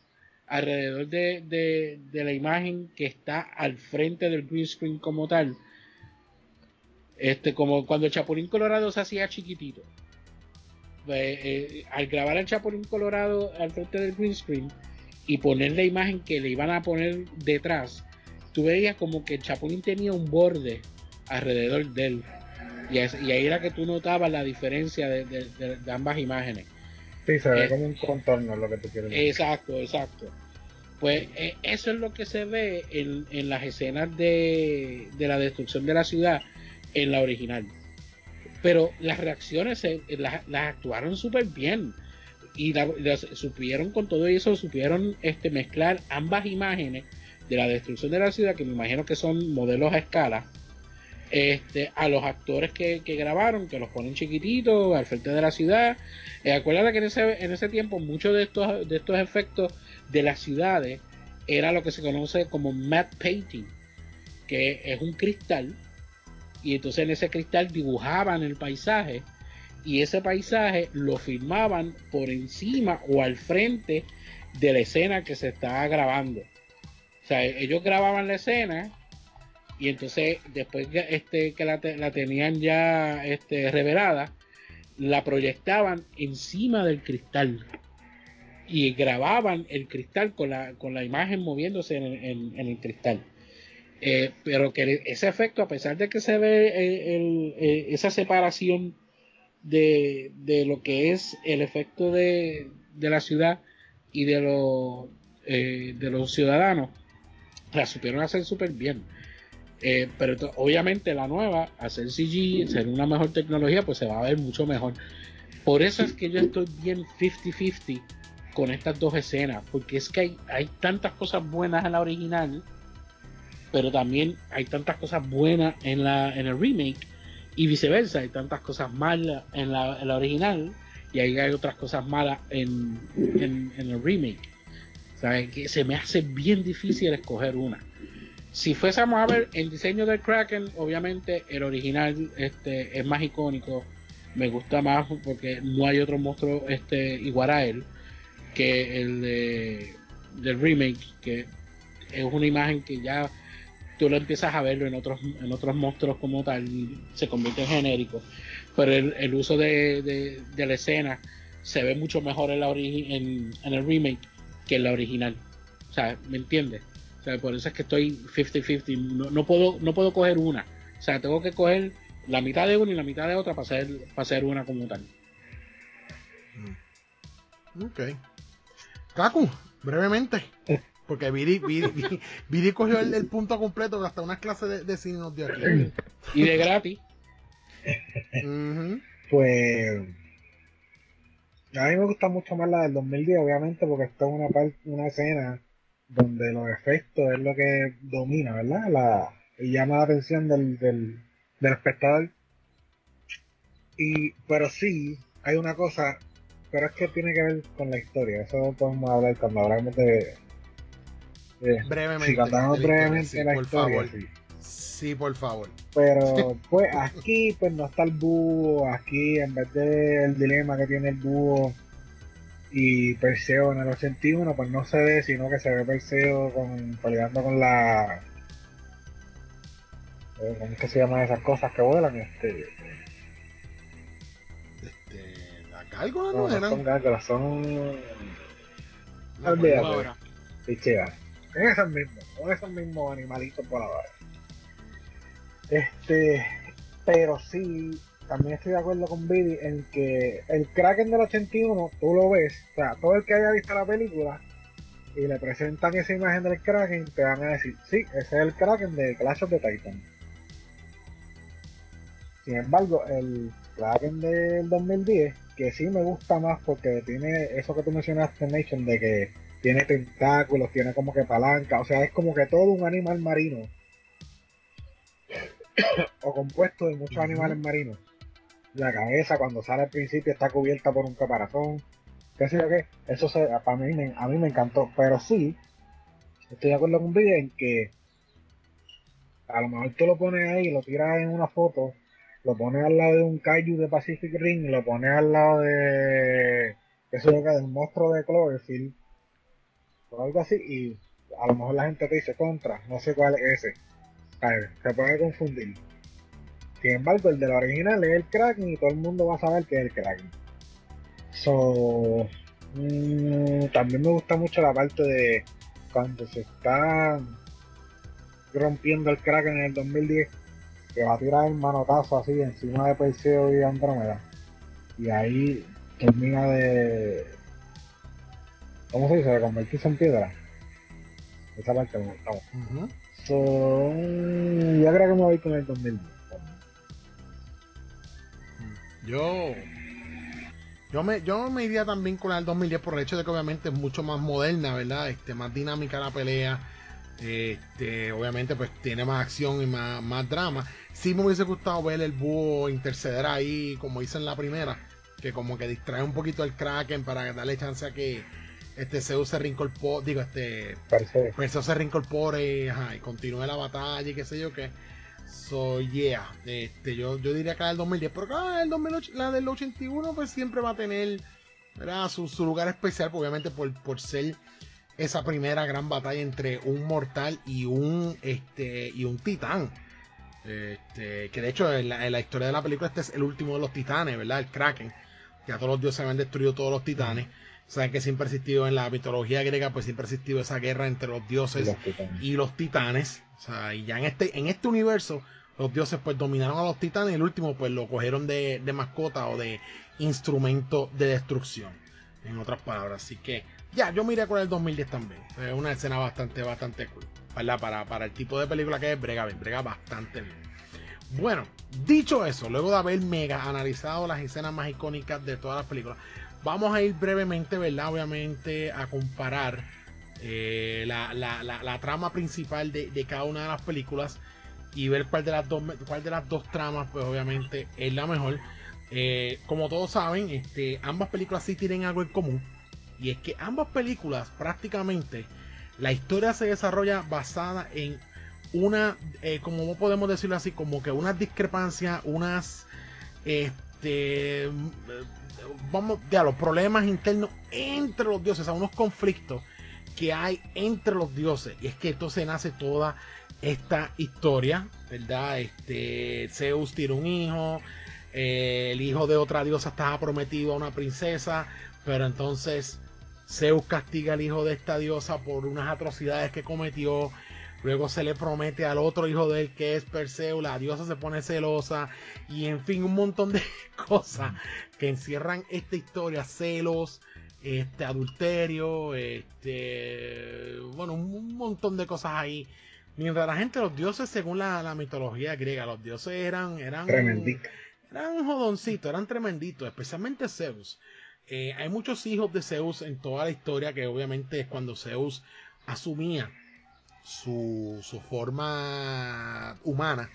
alrededor de, la imagen que está al frente del green screen como tal. Este, como cuando el Chapulín Colorado se hacía chiquitito. Pues, eh, al grabar el Chapulín Colorado al frente del green screen y poner la imagen que le iban a poner detrás, tú veías como que el Chapulín tenía un borde alrededor de él. Y, ahí era que tú notabas la diferencia de, ambas imágenes. Sí, se ve eh, como un contorno lo que tú quieres decir. Exacto, exacto. Pues eh, eso es lo que se ve en, las escenas de, la destrucción de la ciudad en la original. Pero las reacciones las, actuaron súper bien. Y supieron con todo eso, supieron este, mezclar ambas imágenes de la destrucción de la ciudad, que me imagino que son modelos a escala, este, a los actores que, grabaron, que los ponen chiquititos al frente de la ciudad. Eh, acuérdate que en ese, en ese tiempo muchos de estos, de estos efectos de las ciudades era lo que se conoce como matte painting. que es un cristal, y entonces en ese cristal dibujaban el paisaje, y ese paisaje lo filmaban por encima o al frente de la escena que se estaba grabando. O sea, ellos grababan la escena y entonces después este, que la, la tenían ya este, revelada, la proyectaban encima del cristal y grababan el cristal con la, con la imagen moviéndose en, el cristal. Eh, pero que ese efecto, a pesar de que se ve eh, eh, esa separación de, lo que es el efecto de, la ciudad y de, los de los ciudadanos, la supieron hacer súper bien. Pero obviamente la nueva, hacer CG, ser una mejor tecnología, pues se va a ver mucho mejor. Por eso es que yo estoy bien 50-50 con estas dos escenas, porque es que hay, hay tantas cosas buenas en la original, pero también hay tantas cosas buenas en, la, en el remake, y viceversa, hay tantas cosas malas en la, en la original, y hay otras cosas malas en, en, el remake. ¿Sabes? Que se me hace bien difícil escoger una. Si fuésemos a ver el diseño del Kraken, obviamente el original este, es más icónico. Me gusta más porque no hay otro monstruo este, igual a él que el de, del remake, que es una imagen que ya tú lo empiezas a verlo en otros, en otros monstruos como tal se convierte en genérico. Pero el, uso de, la escena se ve mucho mejor en, la en, en, el remake que en la original. O sea, ¿me entiendes? O sea, por eso es que estoy 50-50. No, no, puedo, no puedo coger una. O sea, tengo que coger la mitad de una y la mitad de otra para hacer, para hacer una como tal. Ok. Kaku, brevemente. Porque Viri, Viri, cogió el, punto completo hasta unas clases de, de cine nos dio aquí. Y de gratis. Pues. A mí me gusta mucho más la del 2010, obviamente, porque esto es una, parte, una escena donde los efectos es lo que domina, ¿verdad? La, y llama la atención del, del, del espectador. Y, pero sí, hay una cosa pero es que tiene que ver con la historia. Eso podemos hablar cuando hablamos de. brevemente. Si contamos brevemente la por historia. Favor. Sí. por favor. Pero, pues aquí, pues no está el búho. Aquí, en vez del dilema que tiene el búho y Perseo en el 81, pues no se ve, sino que se ve Perseo con, peleando con la. Eh, ¿Cómo es que se llaman esas cosas que vuelan? Este ¿Gárgolas no, no, eran? son gárgolas, son. Olvídate. Pichea. Esos mismos, son esos mismos animalitos voladores. Este. Pero sí, también estoy de acuerdo con Billy en que el Kraken del 81, tú lo ves, o sea, todo el que haya visto la película y le presentan esa imagen del Kraken, te van a decir, sí, ese es el Kraken de Clash of the Titan. Sin embargo, el Kraken del 2010 que sí me gusta más porque tiene eso que tú mencionaste, Nation, de que tiene tentáculos, tiene como que palanca, o sea, es como que todo un animal marino. o compuesto de muchos animales marinos. La cabeza cuando sale al principio está cubierta por un caparazón. ¿Qué sé yo qué? Eso se, para mí, a mí me encantó. Pero sí, estoy de acuerdo con Billy en que a lo mejor tú lo pones ahí lo tiras en una foto lo pones al lado de un kaiju de Pacific Ring, lo pones al lado de, eso es lo que del monstruo de Cloverfield, o algo así, y a lo mejor la gente te dice contra, no sé cuál es ese. A ver, se puede confundir. Sin embargo, el de la original es el Kraken y todo el mundo va a saber que es el Kraken. So, mm, también me gusta mucho la parte de cuando se está rompiendo el Kraken en el 2010 que va a tirar el manotazo así encima de Perseo y Andrómeda. Y ahí termina de. ¿Cómo se dice? De convertirse en piedra. Esa parte me gustaba. yo creo que me voy con el 2000. Yo. Yo me, yo me iría también con el 2010 por el hecho de que obviamente es mucho más moderna, ¿verdad? Este, más dinámica la pelea. Este, obviamente pues tiene más acción y más, más drama. Sí me hubiese gustado ver el búho interceder ahí, como hice en la primera, que como que distrae un poquito el Kraken para darle chance a que este Zeus se reincorpore, digo, este Perseo, se reincorpore ajá, y continúe la batalla y qué sé yo qué. So, yeah, este, yo, yo diría que la del 2010, pero ah, el 2008, la del 81 pues siempre va a tener Su, su, lugar especial, obviamente por, por ser esa primera gran batalla entre un mortal y un, este, y un titán. Este, que de hecho en la, historia de la película este es el último de los titanes, ¿verdad? El Kraken. Ya todos los dioses habían destruido todos los titanes. Saben que siempre ha existido en la mitología griega, pues siempre ha existido esa guerra entre los dioses y los titanes. O sea, y ya en este, en este universo, los dioses pues dominaron a los titanes y el último pues lo cogieron de, de mascota o de instrumento de destrucción. En otras palabras. Así que ya, yo miré con el 2010 también. Es una escena bastante, bastante cool. Para, para el tipo de película que es, brega bien, brega bastante bien. Bueno, dicho eso, luego de haber mega analizado las escenas más icónicas de todas las películas, vamos a ir brevemente, ¿verdad? Obviamente a comparar eh, la, trama principal de, cada una de las películas y ver cuál de las dos, cuál de las dos tramas, pues obviamente es la mejor. Eh, como todos saben, este, ambas películas sí tienen algo en común y es que ambas películas prácticamente la historia se desarrolla basada en una, eh, como podemos decirlo así, como que unas discrepancias, unas, este, vamos, ya los problemas internos entre los dioses, a unos conflictos que hay entre los dioses. Y es que entonces nace toda esta historia, ¿verdad? Este, Zeus tiene un hijo, eh, el hijo de otra diosa estaba prometido a una princesa, pero entonces Zeus castiga al hijo de esta diosa por unas atrocidades que cometió. Luego se le promete al otro hijo de él que es Perseo, la diosa se pone celosa y en fin un montón de cosas que encierran esta historia, celos, este adulterio, este bueno, un montón de cosas ahí. Mientras la gente, los dioses, según la, mitología griega, los dioses eran eran eran jodoncitos, eran tremenditos, especialmente Zeus. Eh, hay muchos hijos de Zeus en toda la historia que obviamente es cuando Zeus asumía su, forma humana,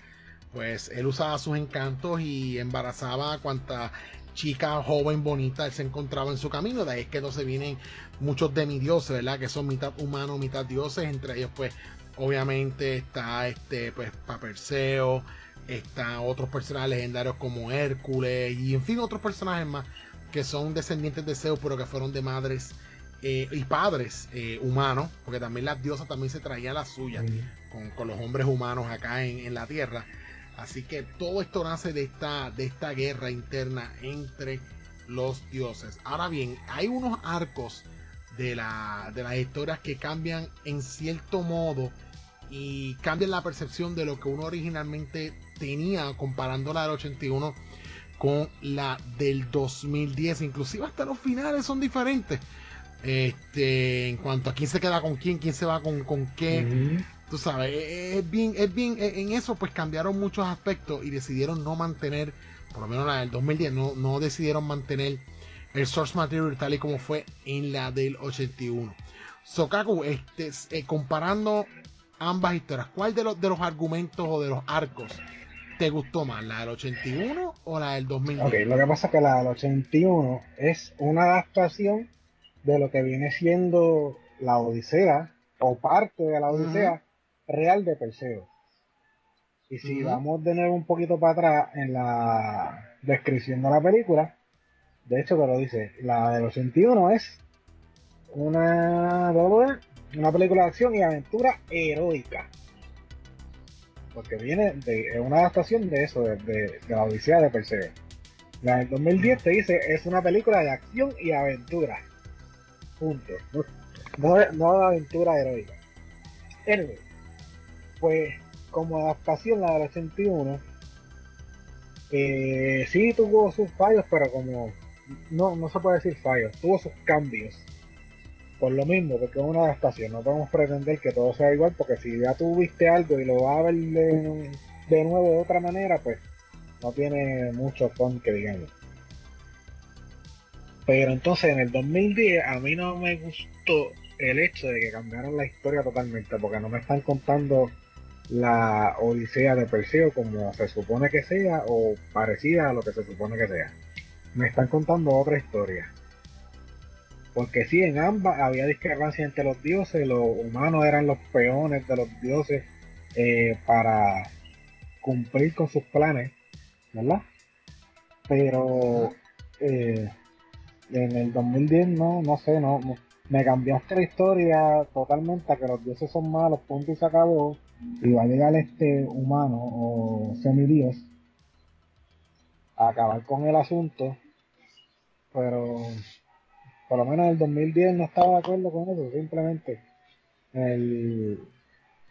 pues él usaba sus encantos y embarazaba a cuanta chica joven bonita él se encontraba en su camino. De ahí es que no se vienen muchos demidioses, ¿verdad? Que son mitad humanos, mitad dioses. Entre ellos, pues, obviamente está este, pues, Paperseo, está otros personajes legendarios como Hércules y en fin otros personajes más que son descendientes de Zeus, pero que fueron de madres eh, y padres eh, humanos, porque también las diosas también se traían las suyas con, los hombres humanos acá en, la tierra. Así que todo esto nace de esta, de esta guerra interna entre los dioses. Ahora bien, hay unos arcos de, la, de las historias que cambian en cierto modo y cambian la percepción de lo que uno originalmente tenía comparando la del 81 con la del 2010. Inclusive hasta los finales son diferentes. Este, en cuanto a quién se queda con quién, quién se va con, con qué. Tú sabes, es bien, es bien, en eso pues cambiaron muchos aspectos y decidieron no mantener, por lo menos la del 2010, no, no decidieron mantener el source material tal y como fue en la del 81. Sokaku, este, eh, comparando ambas historias, ¿cuál de los, de los argumentos o de los arcos ¿Te gustó más, la del 81 o la del 2010? Ok, lo que pasa es que la del 81 es una adaptación de lo que viene siendo la Odisea, o parte de la Odisea real de Perseo. Y si vamos de nuevo un poquito para atrás en la descripción de la película, de hecho te lo dice, la del 81 es una, una película de acción y aventura heroica porque viene de una adaptación de eso, de, la Odisea de Perseo. La del 2010 te dice, es una película de acción y aventura. Punto. No, de aventura heroica. Anyway, pues como adaptación la del 81, eh, sí tuvo sus fallos, pero como no, no se puede decir fallos, tuvo sus cambios por lo mismo, porque es una adaptación, no podemos pretender que todo sea igual, porque si ya tuviste algo y lo vas a ver de, nuevo de otra manera, pues no tiene mucho fun que digamos. Pero entonces en el 2010 a mí no me gustó el hecho de que cambiaron la historia totalmente, porque no me están contando la Odisea de Perseo como se supone que sea o parecida a lo que se supone que sea. Me están contando otra historia. Porque sí, en ambas había discrepancia entre los dioses, los humanos eran los peones de los dioses eh, para cumplir con sus planes, ¿verdad? Pero eh, en el 2010 no, no sé, no, me cambiaste la historia totalmente a que los dioses son malos, punto y se acabó, y va a llegar este humano o semidios a acabar con el asunto, pero por lo menos en el 2010 no estaba de acuerdo con eso, simplemente en el,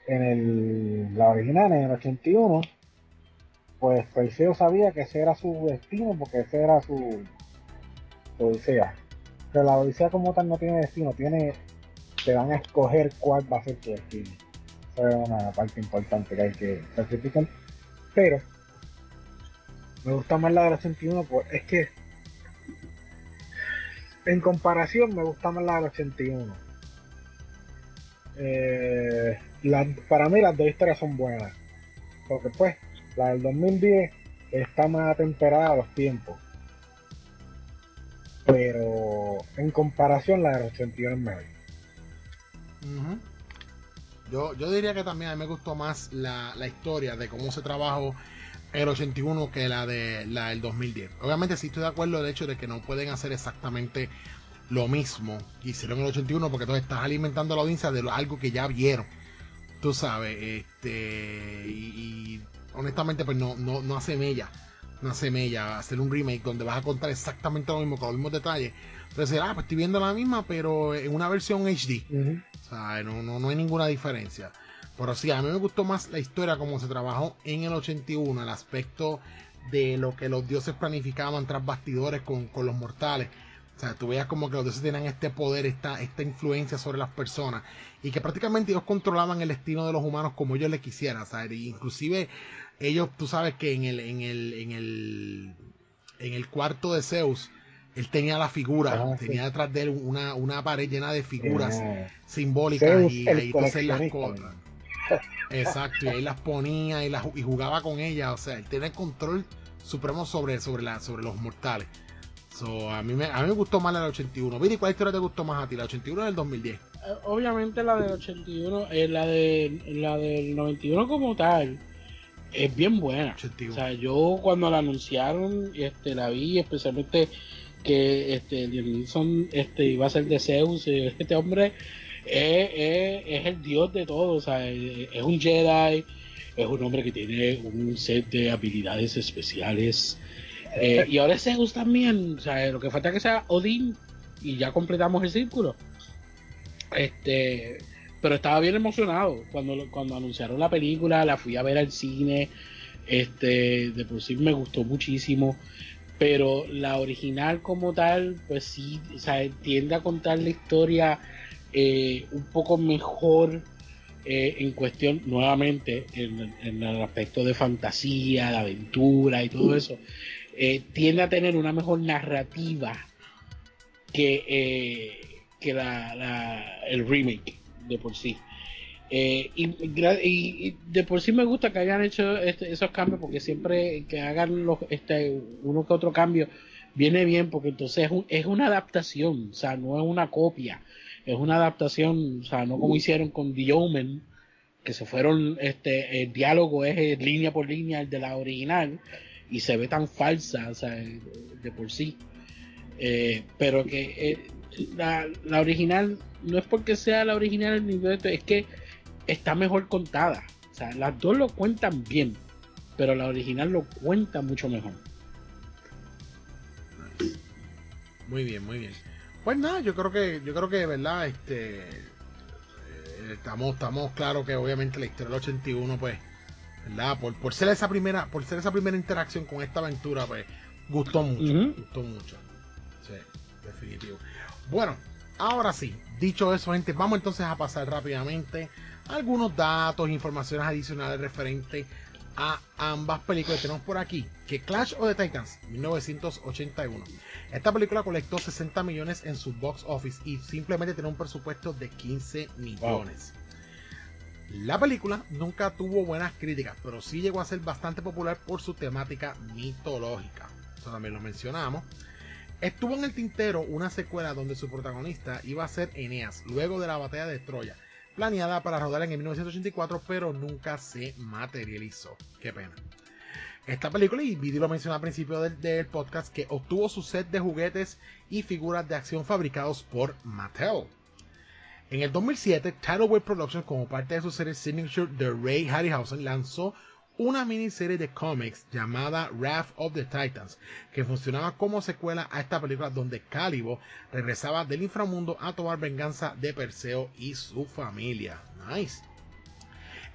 en el, la original, en el 81, pues Perseo sabía que ese era su destino, porque ese era su, odisea. Pero la odisea como tal no tiene destino, tiene, te van a escoger cuál va a ser tu destino. Es una parte importante que hay que especificar. Pero me gusta más la del 81, pues es que en comparación me gusta más la del 81. Eh, para mí las dos historias son buenas. Porque pues, la del 2010 está más atemperada a los tiempos. Pero en comparación la del 81 es mejor. Yo, yo diría que también a mí me gustó más la, la historia de cómo se trabajó el 81 que la de la del 2010. Obviamente sí estoy de acuerdo el hecho de que no pueden hacer exactamente lo mismo que hicieron el 81 porque entonces estás alimentando a la audiencia de algo que ya vieron. Tú sabes, este y, honestamente pues no, no, no hace hace mella hacer un remake donde vas a contar exactamente lo mismo con los mismos detalles. Entonces, ah, pues estoy viendo la misma, pero en una versión HD. O sea, no, no, no hay ninguna diferencia. Pero sí, a mí me gustó más la historia como se trabajó en el 81, el aspecto de lo que los dioses planificaban tras bastidores con, los mortales. O sea, tú veías como que los dioses tenían este poder, esta, esta influencia sobre las personas. Y que prácticamente ellos controlaban el destino de los humanos como ellos les quisieran. ¿sabes? Inclusive ellos, tú sabes que en el, en el, en el, en el cuarto de Zeus, él tenía la figura, ah, tenía detrás de él una, una pared llena de figuras simbólicas y ahí entonces las cosas. Exacto, y ahí las ponía y, las, y jugaba con ellas. O sea, él tenía control supremo sobre, sobre, la, sobre los mortales. So, a, mí me, a mí me gustó más la del 81. Viri, ¿cuál historia te gustó más a ti? ¿La 81 o del 2010? Eh, obviamente la del 81, eh, la, de, la del 91 como tal, es bien buena. O sea, yo cuando la anunciaron, este, la vi especialmente que este, Nilsson este, iba a ser de Zeus. Este hombre es, el dios de todo, o sea, es un Jedi, es un hombre que tiene un set de habilidades especiales. Eh, y ahora es Zeus también, o sea, lo que falta es que sea Odín y ya completamos el círculo. Este, pero estaba bien emocionado. Cuando, cuando anunciaron la película, la fui a ver al cine, este, de por sí me gustó muchísimo. Pero la original como tal, pues sí, o sea, tiende a contar la historia eh, un poco mejor eh, en cuestión, nuevamente, en, el aspecto de fantasía, de aventura y todo eso, eh, tiende a tener una mejor narrativa que, que la, el remake de por sí. y, de por sí me gusta que hayan hecho este, esos cambios porque siempre que hagan los, este, uno que otro cambio viene bien porque entonces es, es una adaptación, o sea, no es una copia es una adaptación, o sea, no como hicieron con The Omen, que se fueron, este, el diálogo es línea por línea el de la original y se ve tan falsa, o sea, de por sí. Eh, pero que eh, la, la, original no es porque sea la original ni es que está mejor contada. O sea, las dos lo cuentan bien, pero la original lo cuenta mucho mejor. Muy bien, muy bien. Pues nada, yo creo que, yo creo que, verdad, este eh, estamos, estamos claros que obviamente la historia del 81, pues, ¿verdad? Por, ser esa primera, por ser esa primera interacción con esta aventura, pues, gustó mucho, gustó mucho. Sí, definitivo. Bueno, ahora sí, dicho eso, gente, vamos entonces a pasar rápidamente algunos datos, informaciones adicionales referentes a ambas películas tenemos por aquí, que Clash of the Titans, 1981. Esta película colectó 60 millones en su box office y simplemente tiene un presupuesto de 15 millones. La película nunca tuvo buenas críticas, pero sí llegó a ser bastante popular por su temática mitológica. Eso también lo mencionamos. Estuvo en el tintero una secuela donde su protagonista iba a ser Eneas, luego de la batalla de Troya, planeada para rodar en 1984, pero nunca se materializó. Qué pena. Esta película, y Vidi lo mencionó al principio del, podcast, que obtuvo su set de juguetes y figuras de acción fabricados por Mattel. En el 2007, Tidalway Productions, como parte de su serie Signature de Ray Harryhausen, lanzó una miniserie de cómics llamada Wrath of the Titans, que funcionaba como secuela a esta película donde Calibo regresaba del inframundo a tomar venganza de Perseo y su familia. Nice.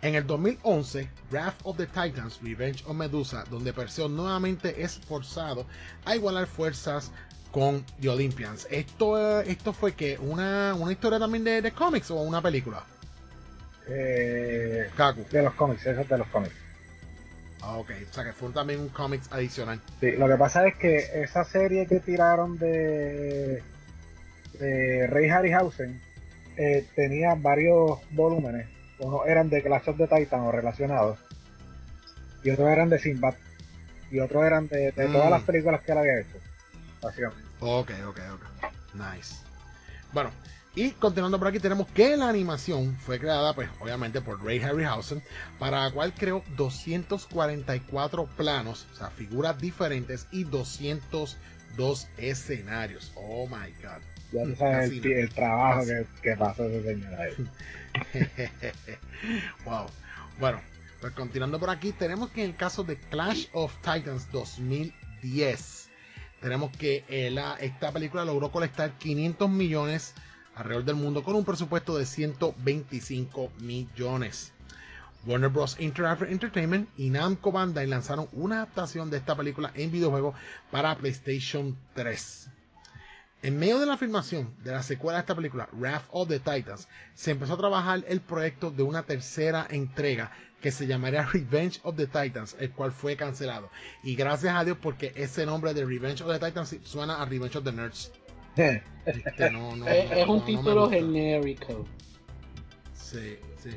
En el 2011, Wrath of the Titans, Revenge of Medusa, donde Perseo nuevamente es forzado a igualar fuerzas con The Olympians. Esto, esto fue que una, historia también de, cómics o una película. Eh, de los cómics, eso es de los cómics. Ah, ok, o sea que fue también un cómics adicional. Sí, lo que pasa es que esa serie que tiraron de, de Ray Harryhausen eh, tenía varios volúmenes. Unos eran de Clash of the Titan o relacionados, y otros eran de Sinbad, y otros eran de, todas las mm. películas que él había hecho. Básicamente. Ok, ok, ok. Nice. Bueno, y continuando por aquí tenemos que la animación fue creada pues obviamente por Ray Harryhausen para la cual creó 244 planos, o sea, figuras diferentes y 202 escenarios. Oh my god. Ya sabes el, trabajo que, que pasó ese señor ahí. wow. Bueno, pues continuando por aquí tenemos que en el caso de Clash of Titans 2010 tenemos que eh, esta película logró colectar 500 millones alrededor del mundo con un presupuesto de 125 millones. Warner Bros. Interactive Entertainment y Namco Bandai lanzaron una adaptación de esta película en videojuego para PlayStation 3. En medio de la filmación de la secuela de esta película, Wrath of the Titans, se empezó a trabajar el proyecto de una tercera entrega que se llamaría Revenge of the Titans, el cual fue cancelado. Y gracias a Dios porque ese nombre de Revenge of the Titans suena a Revenge of the Nerds. Este, es, un título genérico. Sí, sí.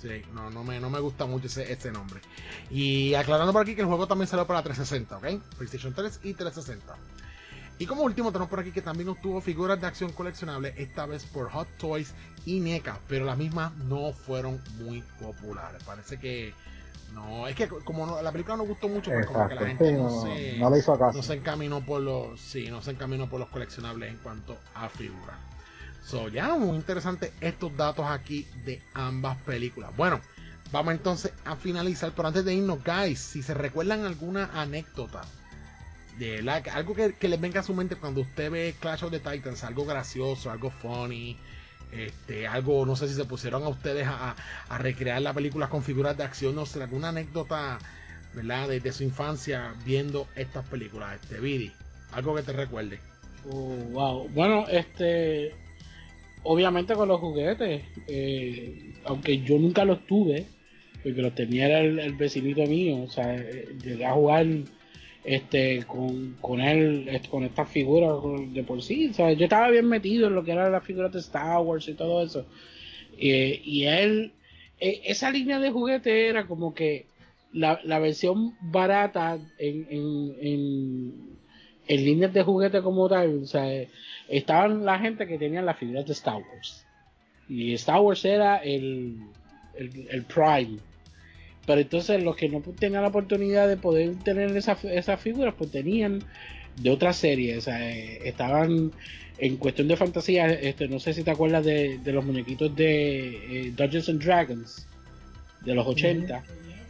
Sí, no, no, me, no me gusta mucho ese, ese nombre. Y aclarando por aquí que el juego también salió para 360, ¿ok? PlayStation 3 y 360. Y como último tenemos por aquí que también obtuvo figuras de acción coleccionables, esta vez por Hot Toys y NECA, pero las mismas no fueron muy populares. Parece que no, es que como la película no gustó mucho, pues como que la gente no, se, no, se encaminó por los, sí, no se encaminó por los coleccionables en cuanto a figuras. So, ya muy interesante estos datos aquí de ambas películas. Bueno, vamos entonces a finalizar, pero antes de irnos, guys, si se recuerdan alguna anécdota de la, algo que, que les venga a su mente cuando usted ve Clash of the Titans, algo gracioso, algo funny, este, algo, no sé si se pusieron a ustedes a, recrear la película con figuras de acción, no sé, alguna anécdota, ¿verdad? De, su infancia viendo estas películas, este, Vidi, algo que te recuerde. Oh, wow. Bueno, este, obviamente con los juguetes, eh, aunque yo nunca los tuve, porque los tenía el, el vecinito mío, o sea, eh, llegué a jugar este con, con él, con estas figuras de por sí. Yo estaba bien metido en lo que eran las figuras de Star Wars y todo eso. y él, e, esa línea de juguete era como que la, la versión barata en, en, en, líneas de juguete como tal. O estaban la gente que tenían las figuras de Star Wars. Y Star Wars era el, el, el Prime pero entonces los que no tenían la oportunidad de poder tener esas esa figuras, pues tenían de otras series. O sea, eh, estaban en cuestión de fantasía, este, no sé si te acuerdas de, los muñequitos de eh, Dungeons and Dragons de los 80.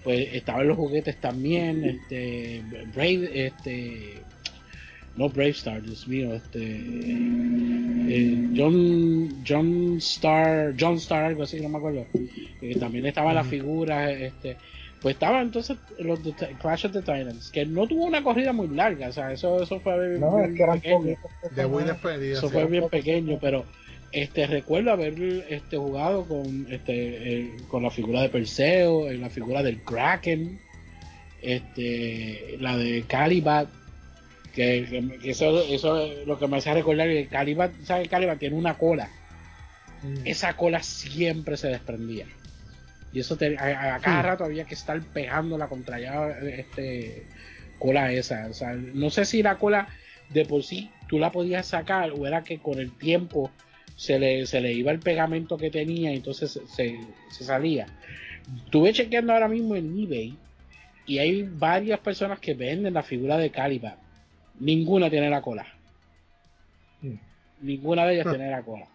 Pues estaban los juguetes también, este, Brave, este, no Brave Star, Dios mío, este, eh, John, John Star, John Star, algo así, no me acuerdo. también estaba la figura, este, pues estaba entonces los de Clash of the Titans, que no tuvo una corrida muy larga, o sea, eso, eso fue no, es que pequeño. De muy Eso fue bien pequeño, pero este recuerdo haber este jugado con este con la figura de Perseo, en la figura del Kraken, este la de Calibat que, eso, eso es lo que me hace recordar que Caliban, ¿sabes? Caliban tiene una cola. Mm. Esa cola siempre se desprendía. Y eso a, cada rato había que estar pegándola contra ya este cola esa. O sea, no sé si la cola de por sí tú la podías sacar o era que con el tiempo se le, se le iba el pegamento que tenía y entonces se, se salía. Estuve chequeando ahora mismo en eBay y hay varias personas que venden la figura de Caliban. Ninguna tiene la cola. Mm. Ninguna de ellas tiene la cola.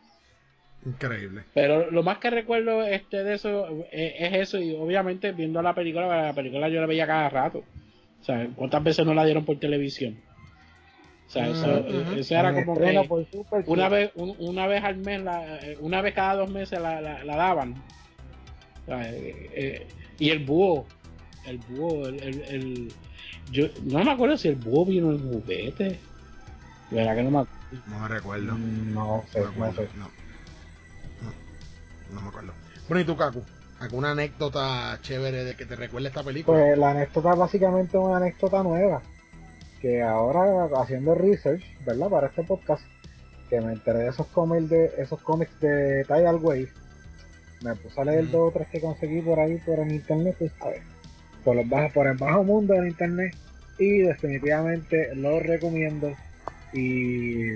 Increíble. Pero lo más que recuerdo este de eso eh, es eso y obviamente viendo la película, la película yo la veía cada rato. O sea, ¿cuántas veces no la dieron por televisión? O sea, eso, Ujú, ujú. eso era como que por Super una vez un- una vez al mes, la, eh, una vez cada dos meses la, la, la daban. O sea, eh, eh, y el búho, el búho, el, el, el- yo no me acuerdo si el búho vino en juguete. De verdad que no me acuerdo. No me recuerdo. Mm, No sé, No me no acuerdo. sé. No. No, no me acuerdo. Bueno, ¿y tú, Kaku? ¿Alguna anécdota chévere de que te recuerde esta película? Pues la anécdota básicamente es una anécdota nueva. Que ahora haciendo research, ¿verdad? Para este podcast, que me enteré de esos cómics de esos cómics de Tidal Wave. Me puse a leer dos o tres que conseguí por ahí por el internet, pues a ver. Por los bajos, por el bajo mundo del internet. Y definitivamente lo recomiendo. Y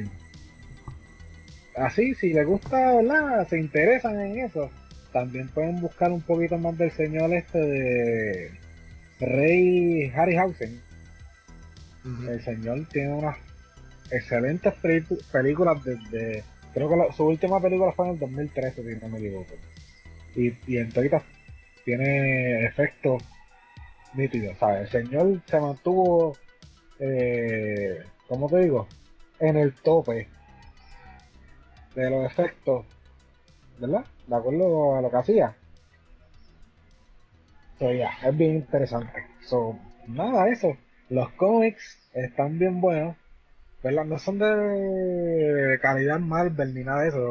así, si les gusta, ¿verdad? Se interesan en eso. También pueden buscar un poquito más del señor este de Rey Harryhausen. El señor tiene unas excelentes películas desde. Creo que la- su última película fue en el 2013, si no me equivoco. Y, y en toditas tiene efectos nítidos. ¿sabes? El señor se mantuvo, eh, ¿cómo te digo? En el tope de los efectos, ¿verdad? De acuerdo a lo que hacía. So, ya, es bien interesante. So, nada, eso. Los cómics están bien buenos. ¿verdad? No son de calidad Marvel ni nada de eso.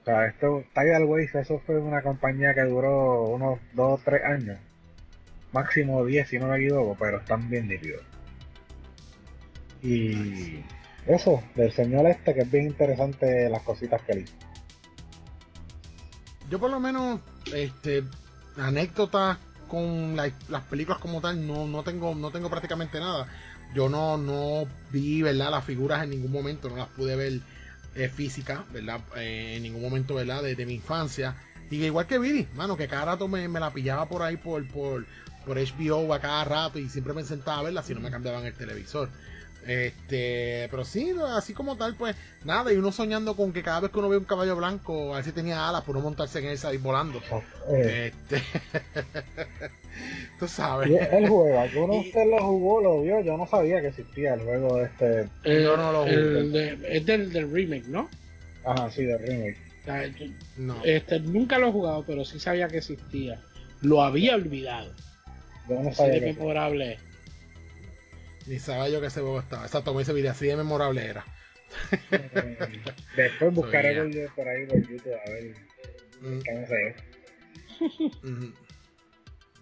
O sea, esto, Tidal Wave, eso fue una compañía que duró unos 2 o 3 años. Máximo 10 si no me equivoco, pero están bien nítidos. Y eso, del señor este, que es bien interesante las cositas que hizo. Yo por lo menos, este, anécdotas con la- las películas como tal, no, no tengo, no tengo prácticamente nada. Yo no, no vi, ¿verdad? Las figuras en ningún momento, no las pude ver eh, física, ¿verdad? Eh, en ningún momento, ¿verdad? Desde mi infancia. Y igual que Vidi, mano, que cada rato me, me la pillaba por ahí por, por, por HBO a cada rato y siempre me sentaba a verla si no me cambiaban el televisor. Este, pero sí, así como tal, pues nada, y uno soñando con que cada vez que uno ve un caballo blanco, a ver si tenía alas, por no montarse en él y salir volando. Eh, Este, tú sabes. y el juego, ¿alguno de ustedes lo jugó, lo vio? Yo no sabía que existía el juego este. Yo no lo El jugué. de- es del, del remake, ¿no? Ajá, sí, de remake. No, este, nunca lo he jugado, pero sí sabía que existía. Lo había olvidado. Yo no Así sabía de que memorable. ni sabía yo que ese juego estaba. Exacto, como dice video así de memorable era. Después buscaré So, por, por ahí por YouTube a ver Mm, qué me sé.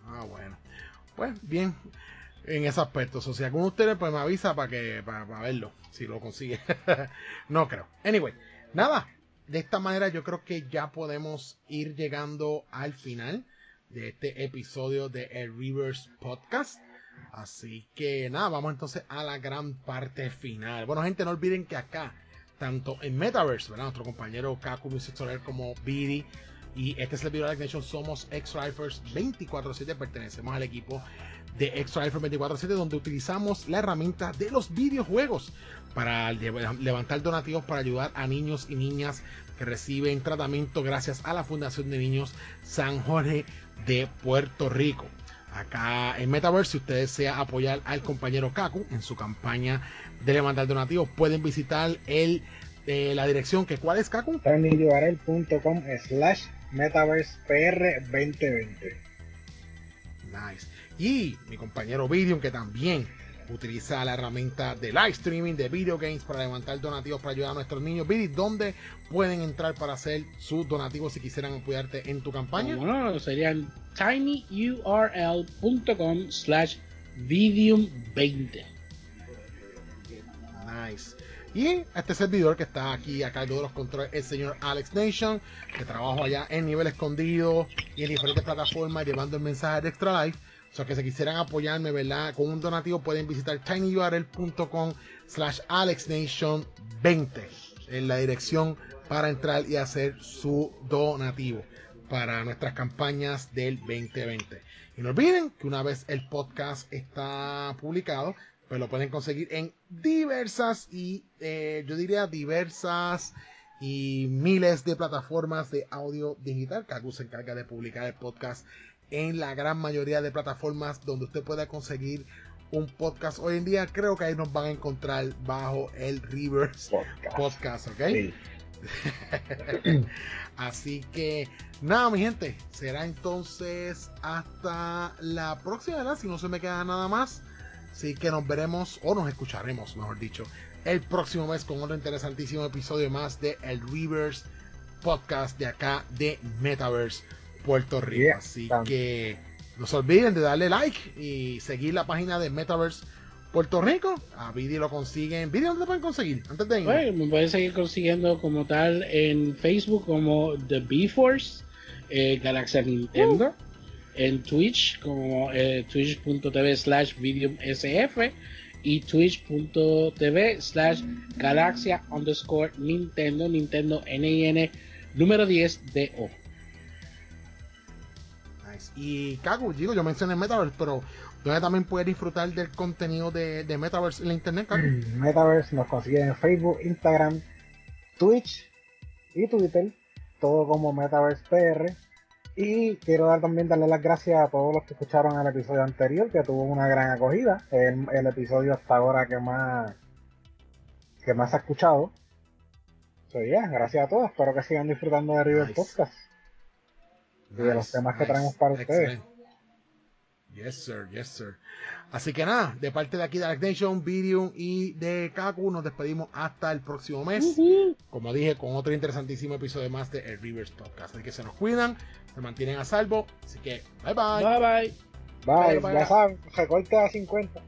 Ah, bueno. Pues bien, en ese aspecto. O sea, si alguno de ustedes pues me avisa para que para, para verlo, si lo consigue. no creo. Anyway, nada. De esta manera yo creo que ya podemos ir llegando al final de este episodio de El Rivers Podcast. Así que nada, vamos entonces a la gran parte final. Bueno, gente, no olviden que acá, tanto en Metaverse, ¿verdad? Nuestro compañero Kaku Music Solar como Bidi y este es el video de Nation, somos X-Rifers 24-7, pertenecemos al equipo de X-Rifers 24-7, donde utilizamos la herramienta de los videojuegos para levantar donativos para ayudar a niños y niñas que reciben tratamiento gracias a la Fundación de Niños San Jorge de Puerto Rico. Acá en Metaverse, si usted desea apoyar al compañero Kaku en su campaña de levantar donativos, pueden visitar el, eh, la dirección que cuál es Kaku. slash metaversepr 2020 Nice. Y mi compañero Vidium, que también utiliza la herramienta de live streaming de video games para levantar donativos para ayudar a nuestros niños. Vidi, ¿dónde pueden entrar para hacer sus donativos si quisieran apoyarte en tu campaña? Bueno, serían tinyurl.com slash videum20. Nice. Y este servidor que está aquí a cargo de los controles, el señor Alex Nation, que trabajo allá en nivel escondido y en diferentes plataformas llevando el mensaje de Extra Life. O sea, que si quisieran apoyarme, ¿verdad? Con un donativo pueden visitar tinyurl.com slash alexnation20 en la dirección para entrar y hacer su donativo para nuestras campañas del 2020. Y no olviden que una vez el podcast está publicado, pues lo pueden conseguir en diversas y eh, yo diría diversas y miles de plataformas de audio digital. Kaku se encarga de publicar el podcast en la gran mayoría de plataformas donde usted pueda conseguir un podcast hoy en día. Creo que ahí nos van a encontrar bajo el Reverse Podcast, ¿ok? Así que nada, mi gente, será entonces hasta la próxima, ¿verdad? Si no se me queda nada más. Así que nos veremos o nos escucharemos, mejor dicho, el próximo mes con otro interesantísimo episodio más de el Reverse Podcast de acá de Metaverse Puerto Rico. Así que no se olviden de darle like y seguir la página de Metaverse Puerto Rico. A Vidi lo consiguen. ¿Vidi dónde lo pueden conseguir? Antes de ir. me pueden seguir consiguiendo como tal en Facebook como The B-Force, eh, Galaxia Nintendo. Uh. En Twitch como eh, twitch.tv slash sf y twitch.tv slash galaxia underscore Nintendo, Nintendo NIN número 10 DO. Y Kagu, digo, yo mencioné Metaverse, pero donde también puedes disfrutar del contenido de, de Metaverse en la internet, mm, Metaverse nos consiguen en Facebook, Instagram, Twitch y Twitter, todo como Metaverse PR. Y quiero dar también darle las gracias a todos los que escucharon el episodio anterior, que tuvo una gran acogida. El, el episodio hasta ahora que más que más ha escuchado. So, gracias a todos. Espero que sigan disfrutando de River Podcast de los temas que traemos para ustedes. Yes, sir, yes, sir. Así que nada, de parte de aquí de Alex Nation, Video y de Kaku, nos despedimos hasta el próximo mes. Como dije, con otro interesantísimo episodio más de El Rivers Podcast. Así que se nos cuidan, se mantienen a salvo. Así que, bye bye. Bye bye. Bye, bye ya saben, recorte a 50.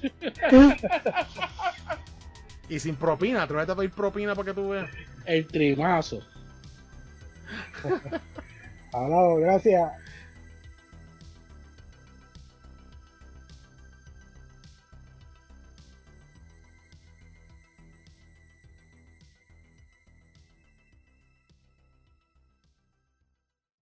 y sin propina, te voy a pedir propina para que tú veas. El trimazo. Hablado, gracias.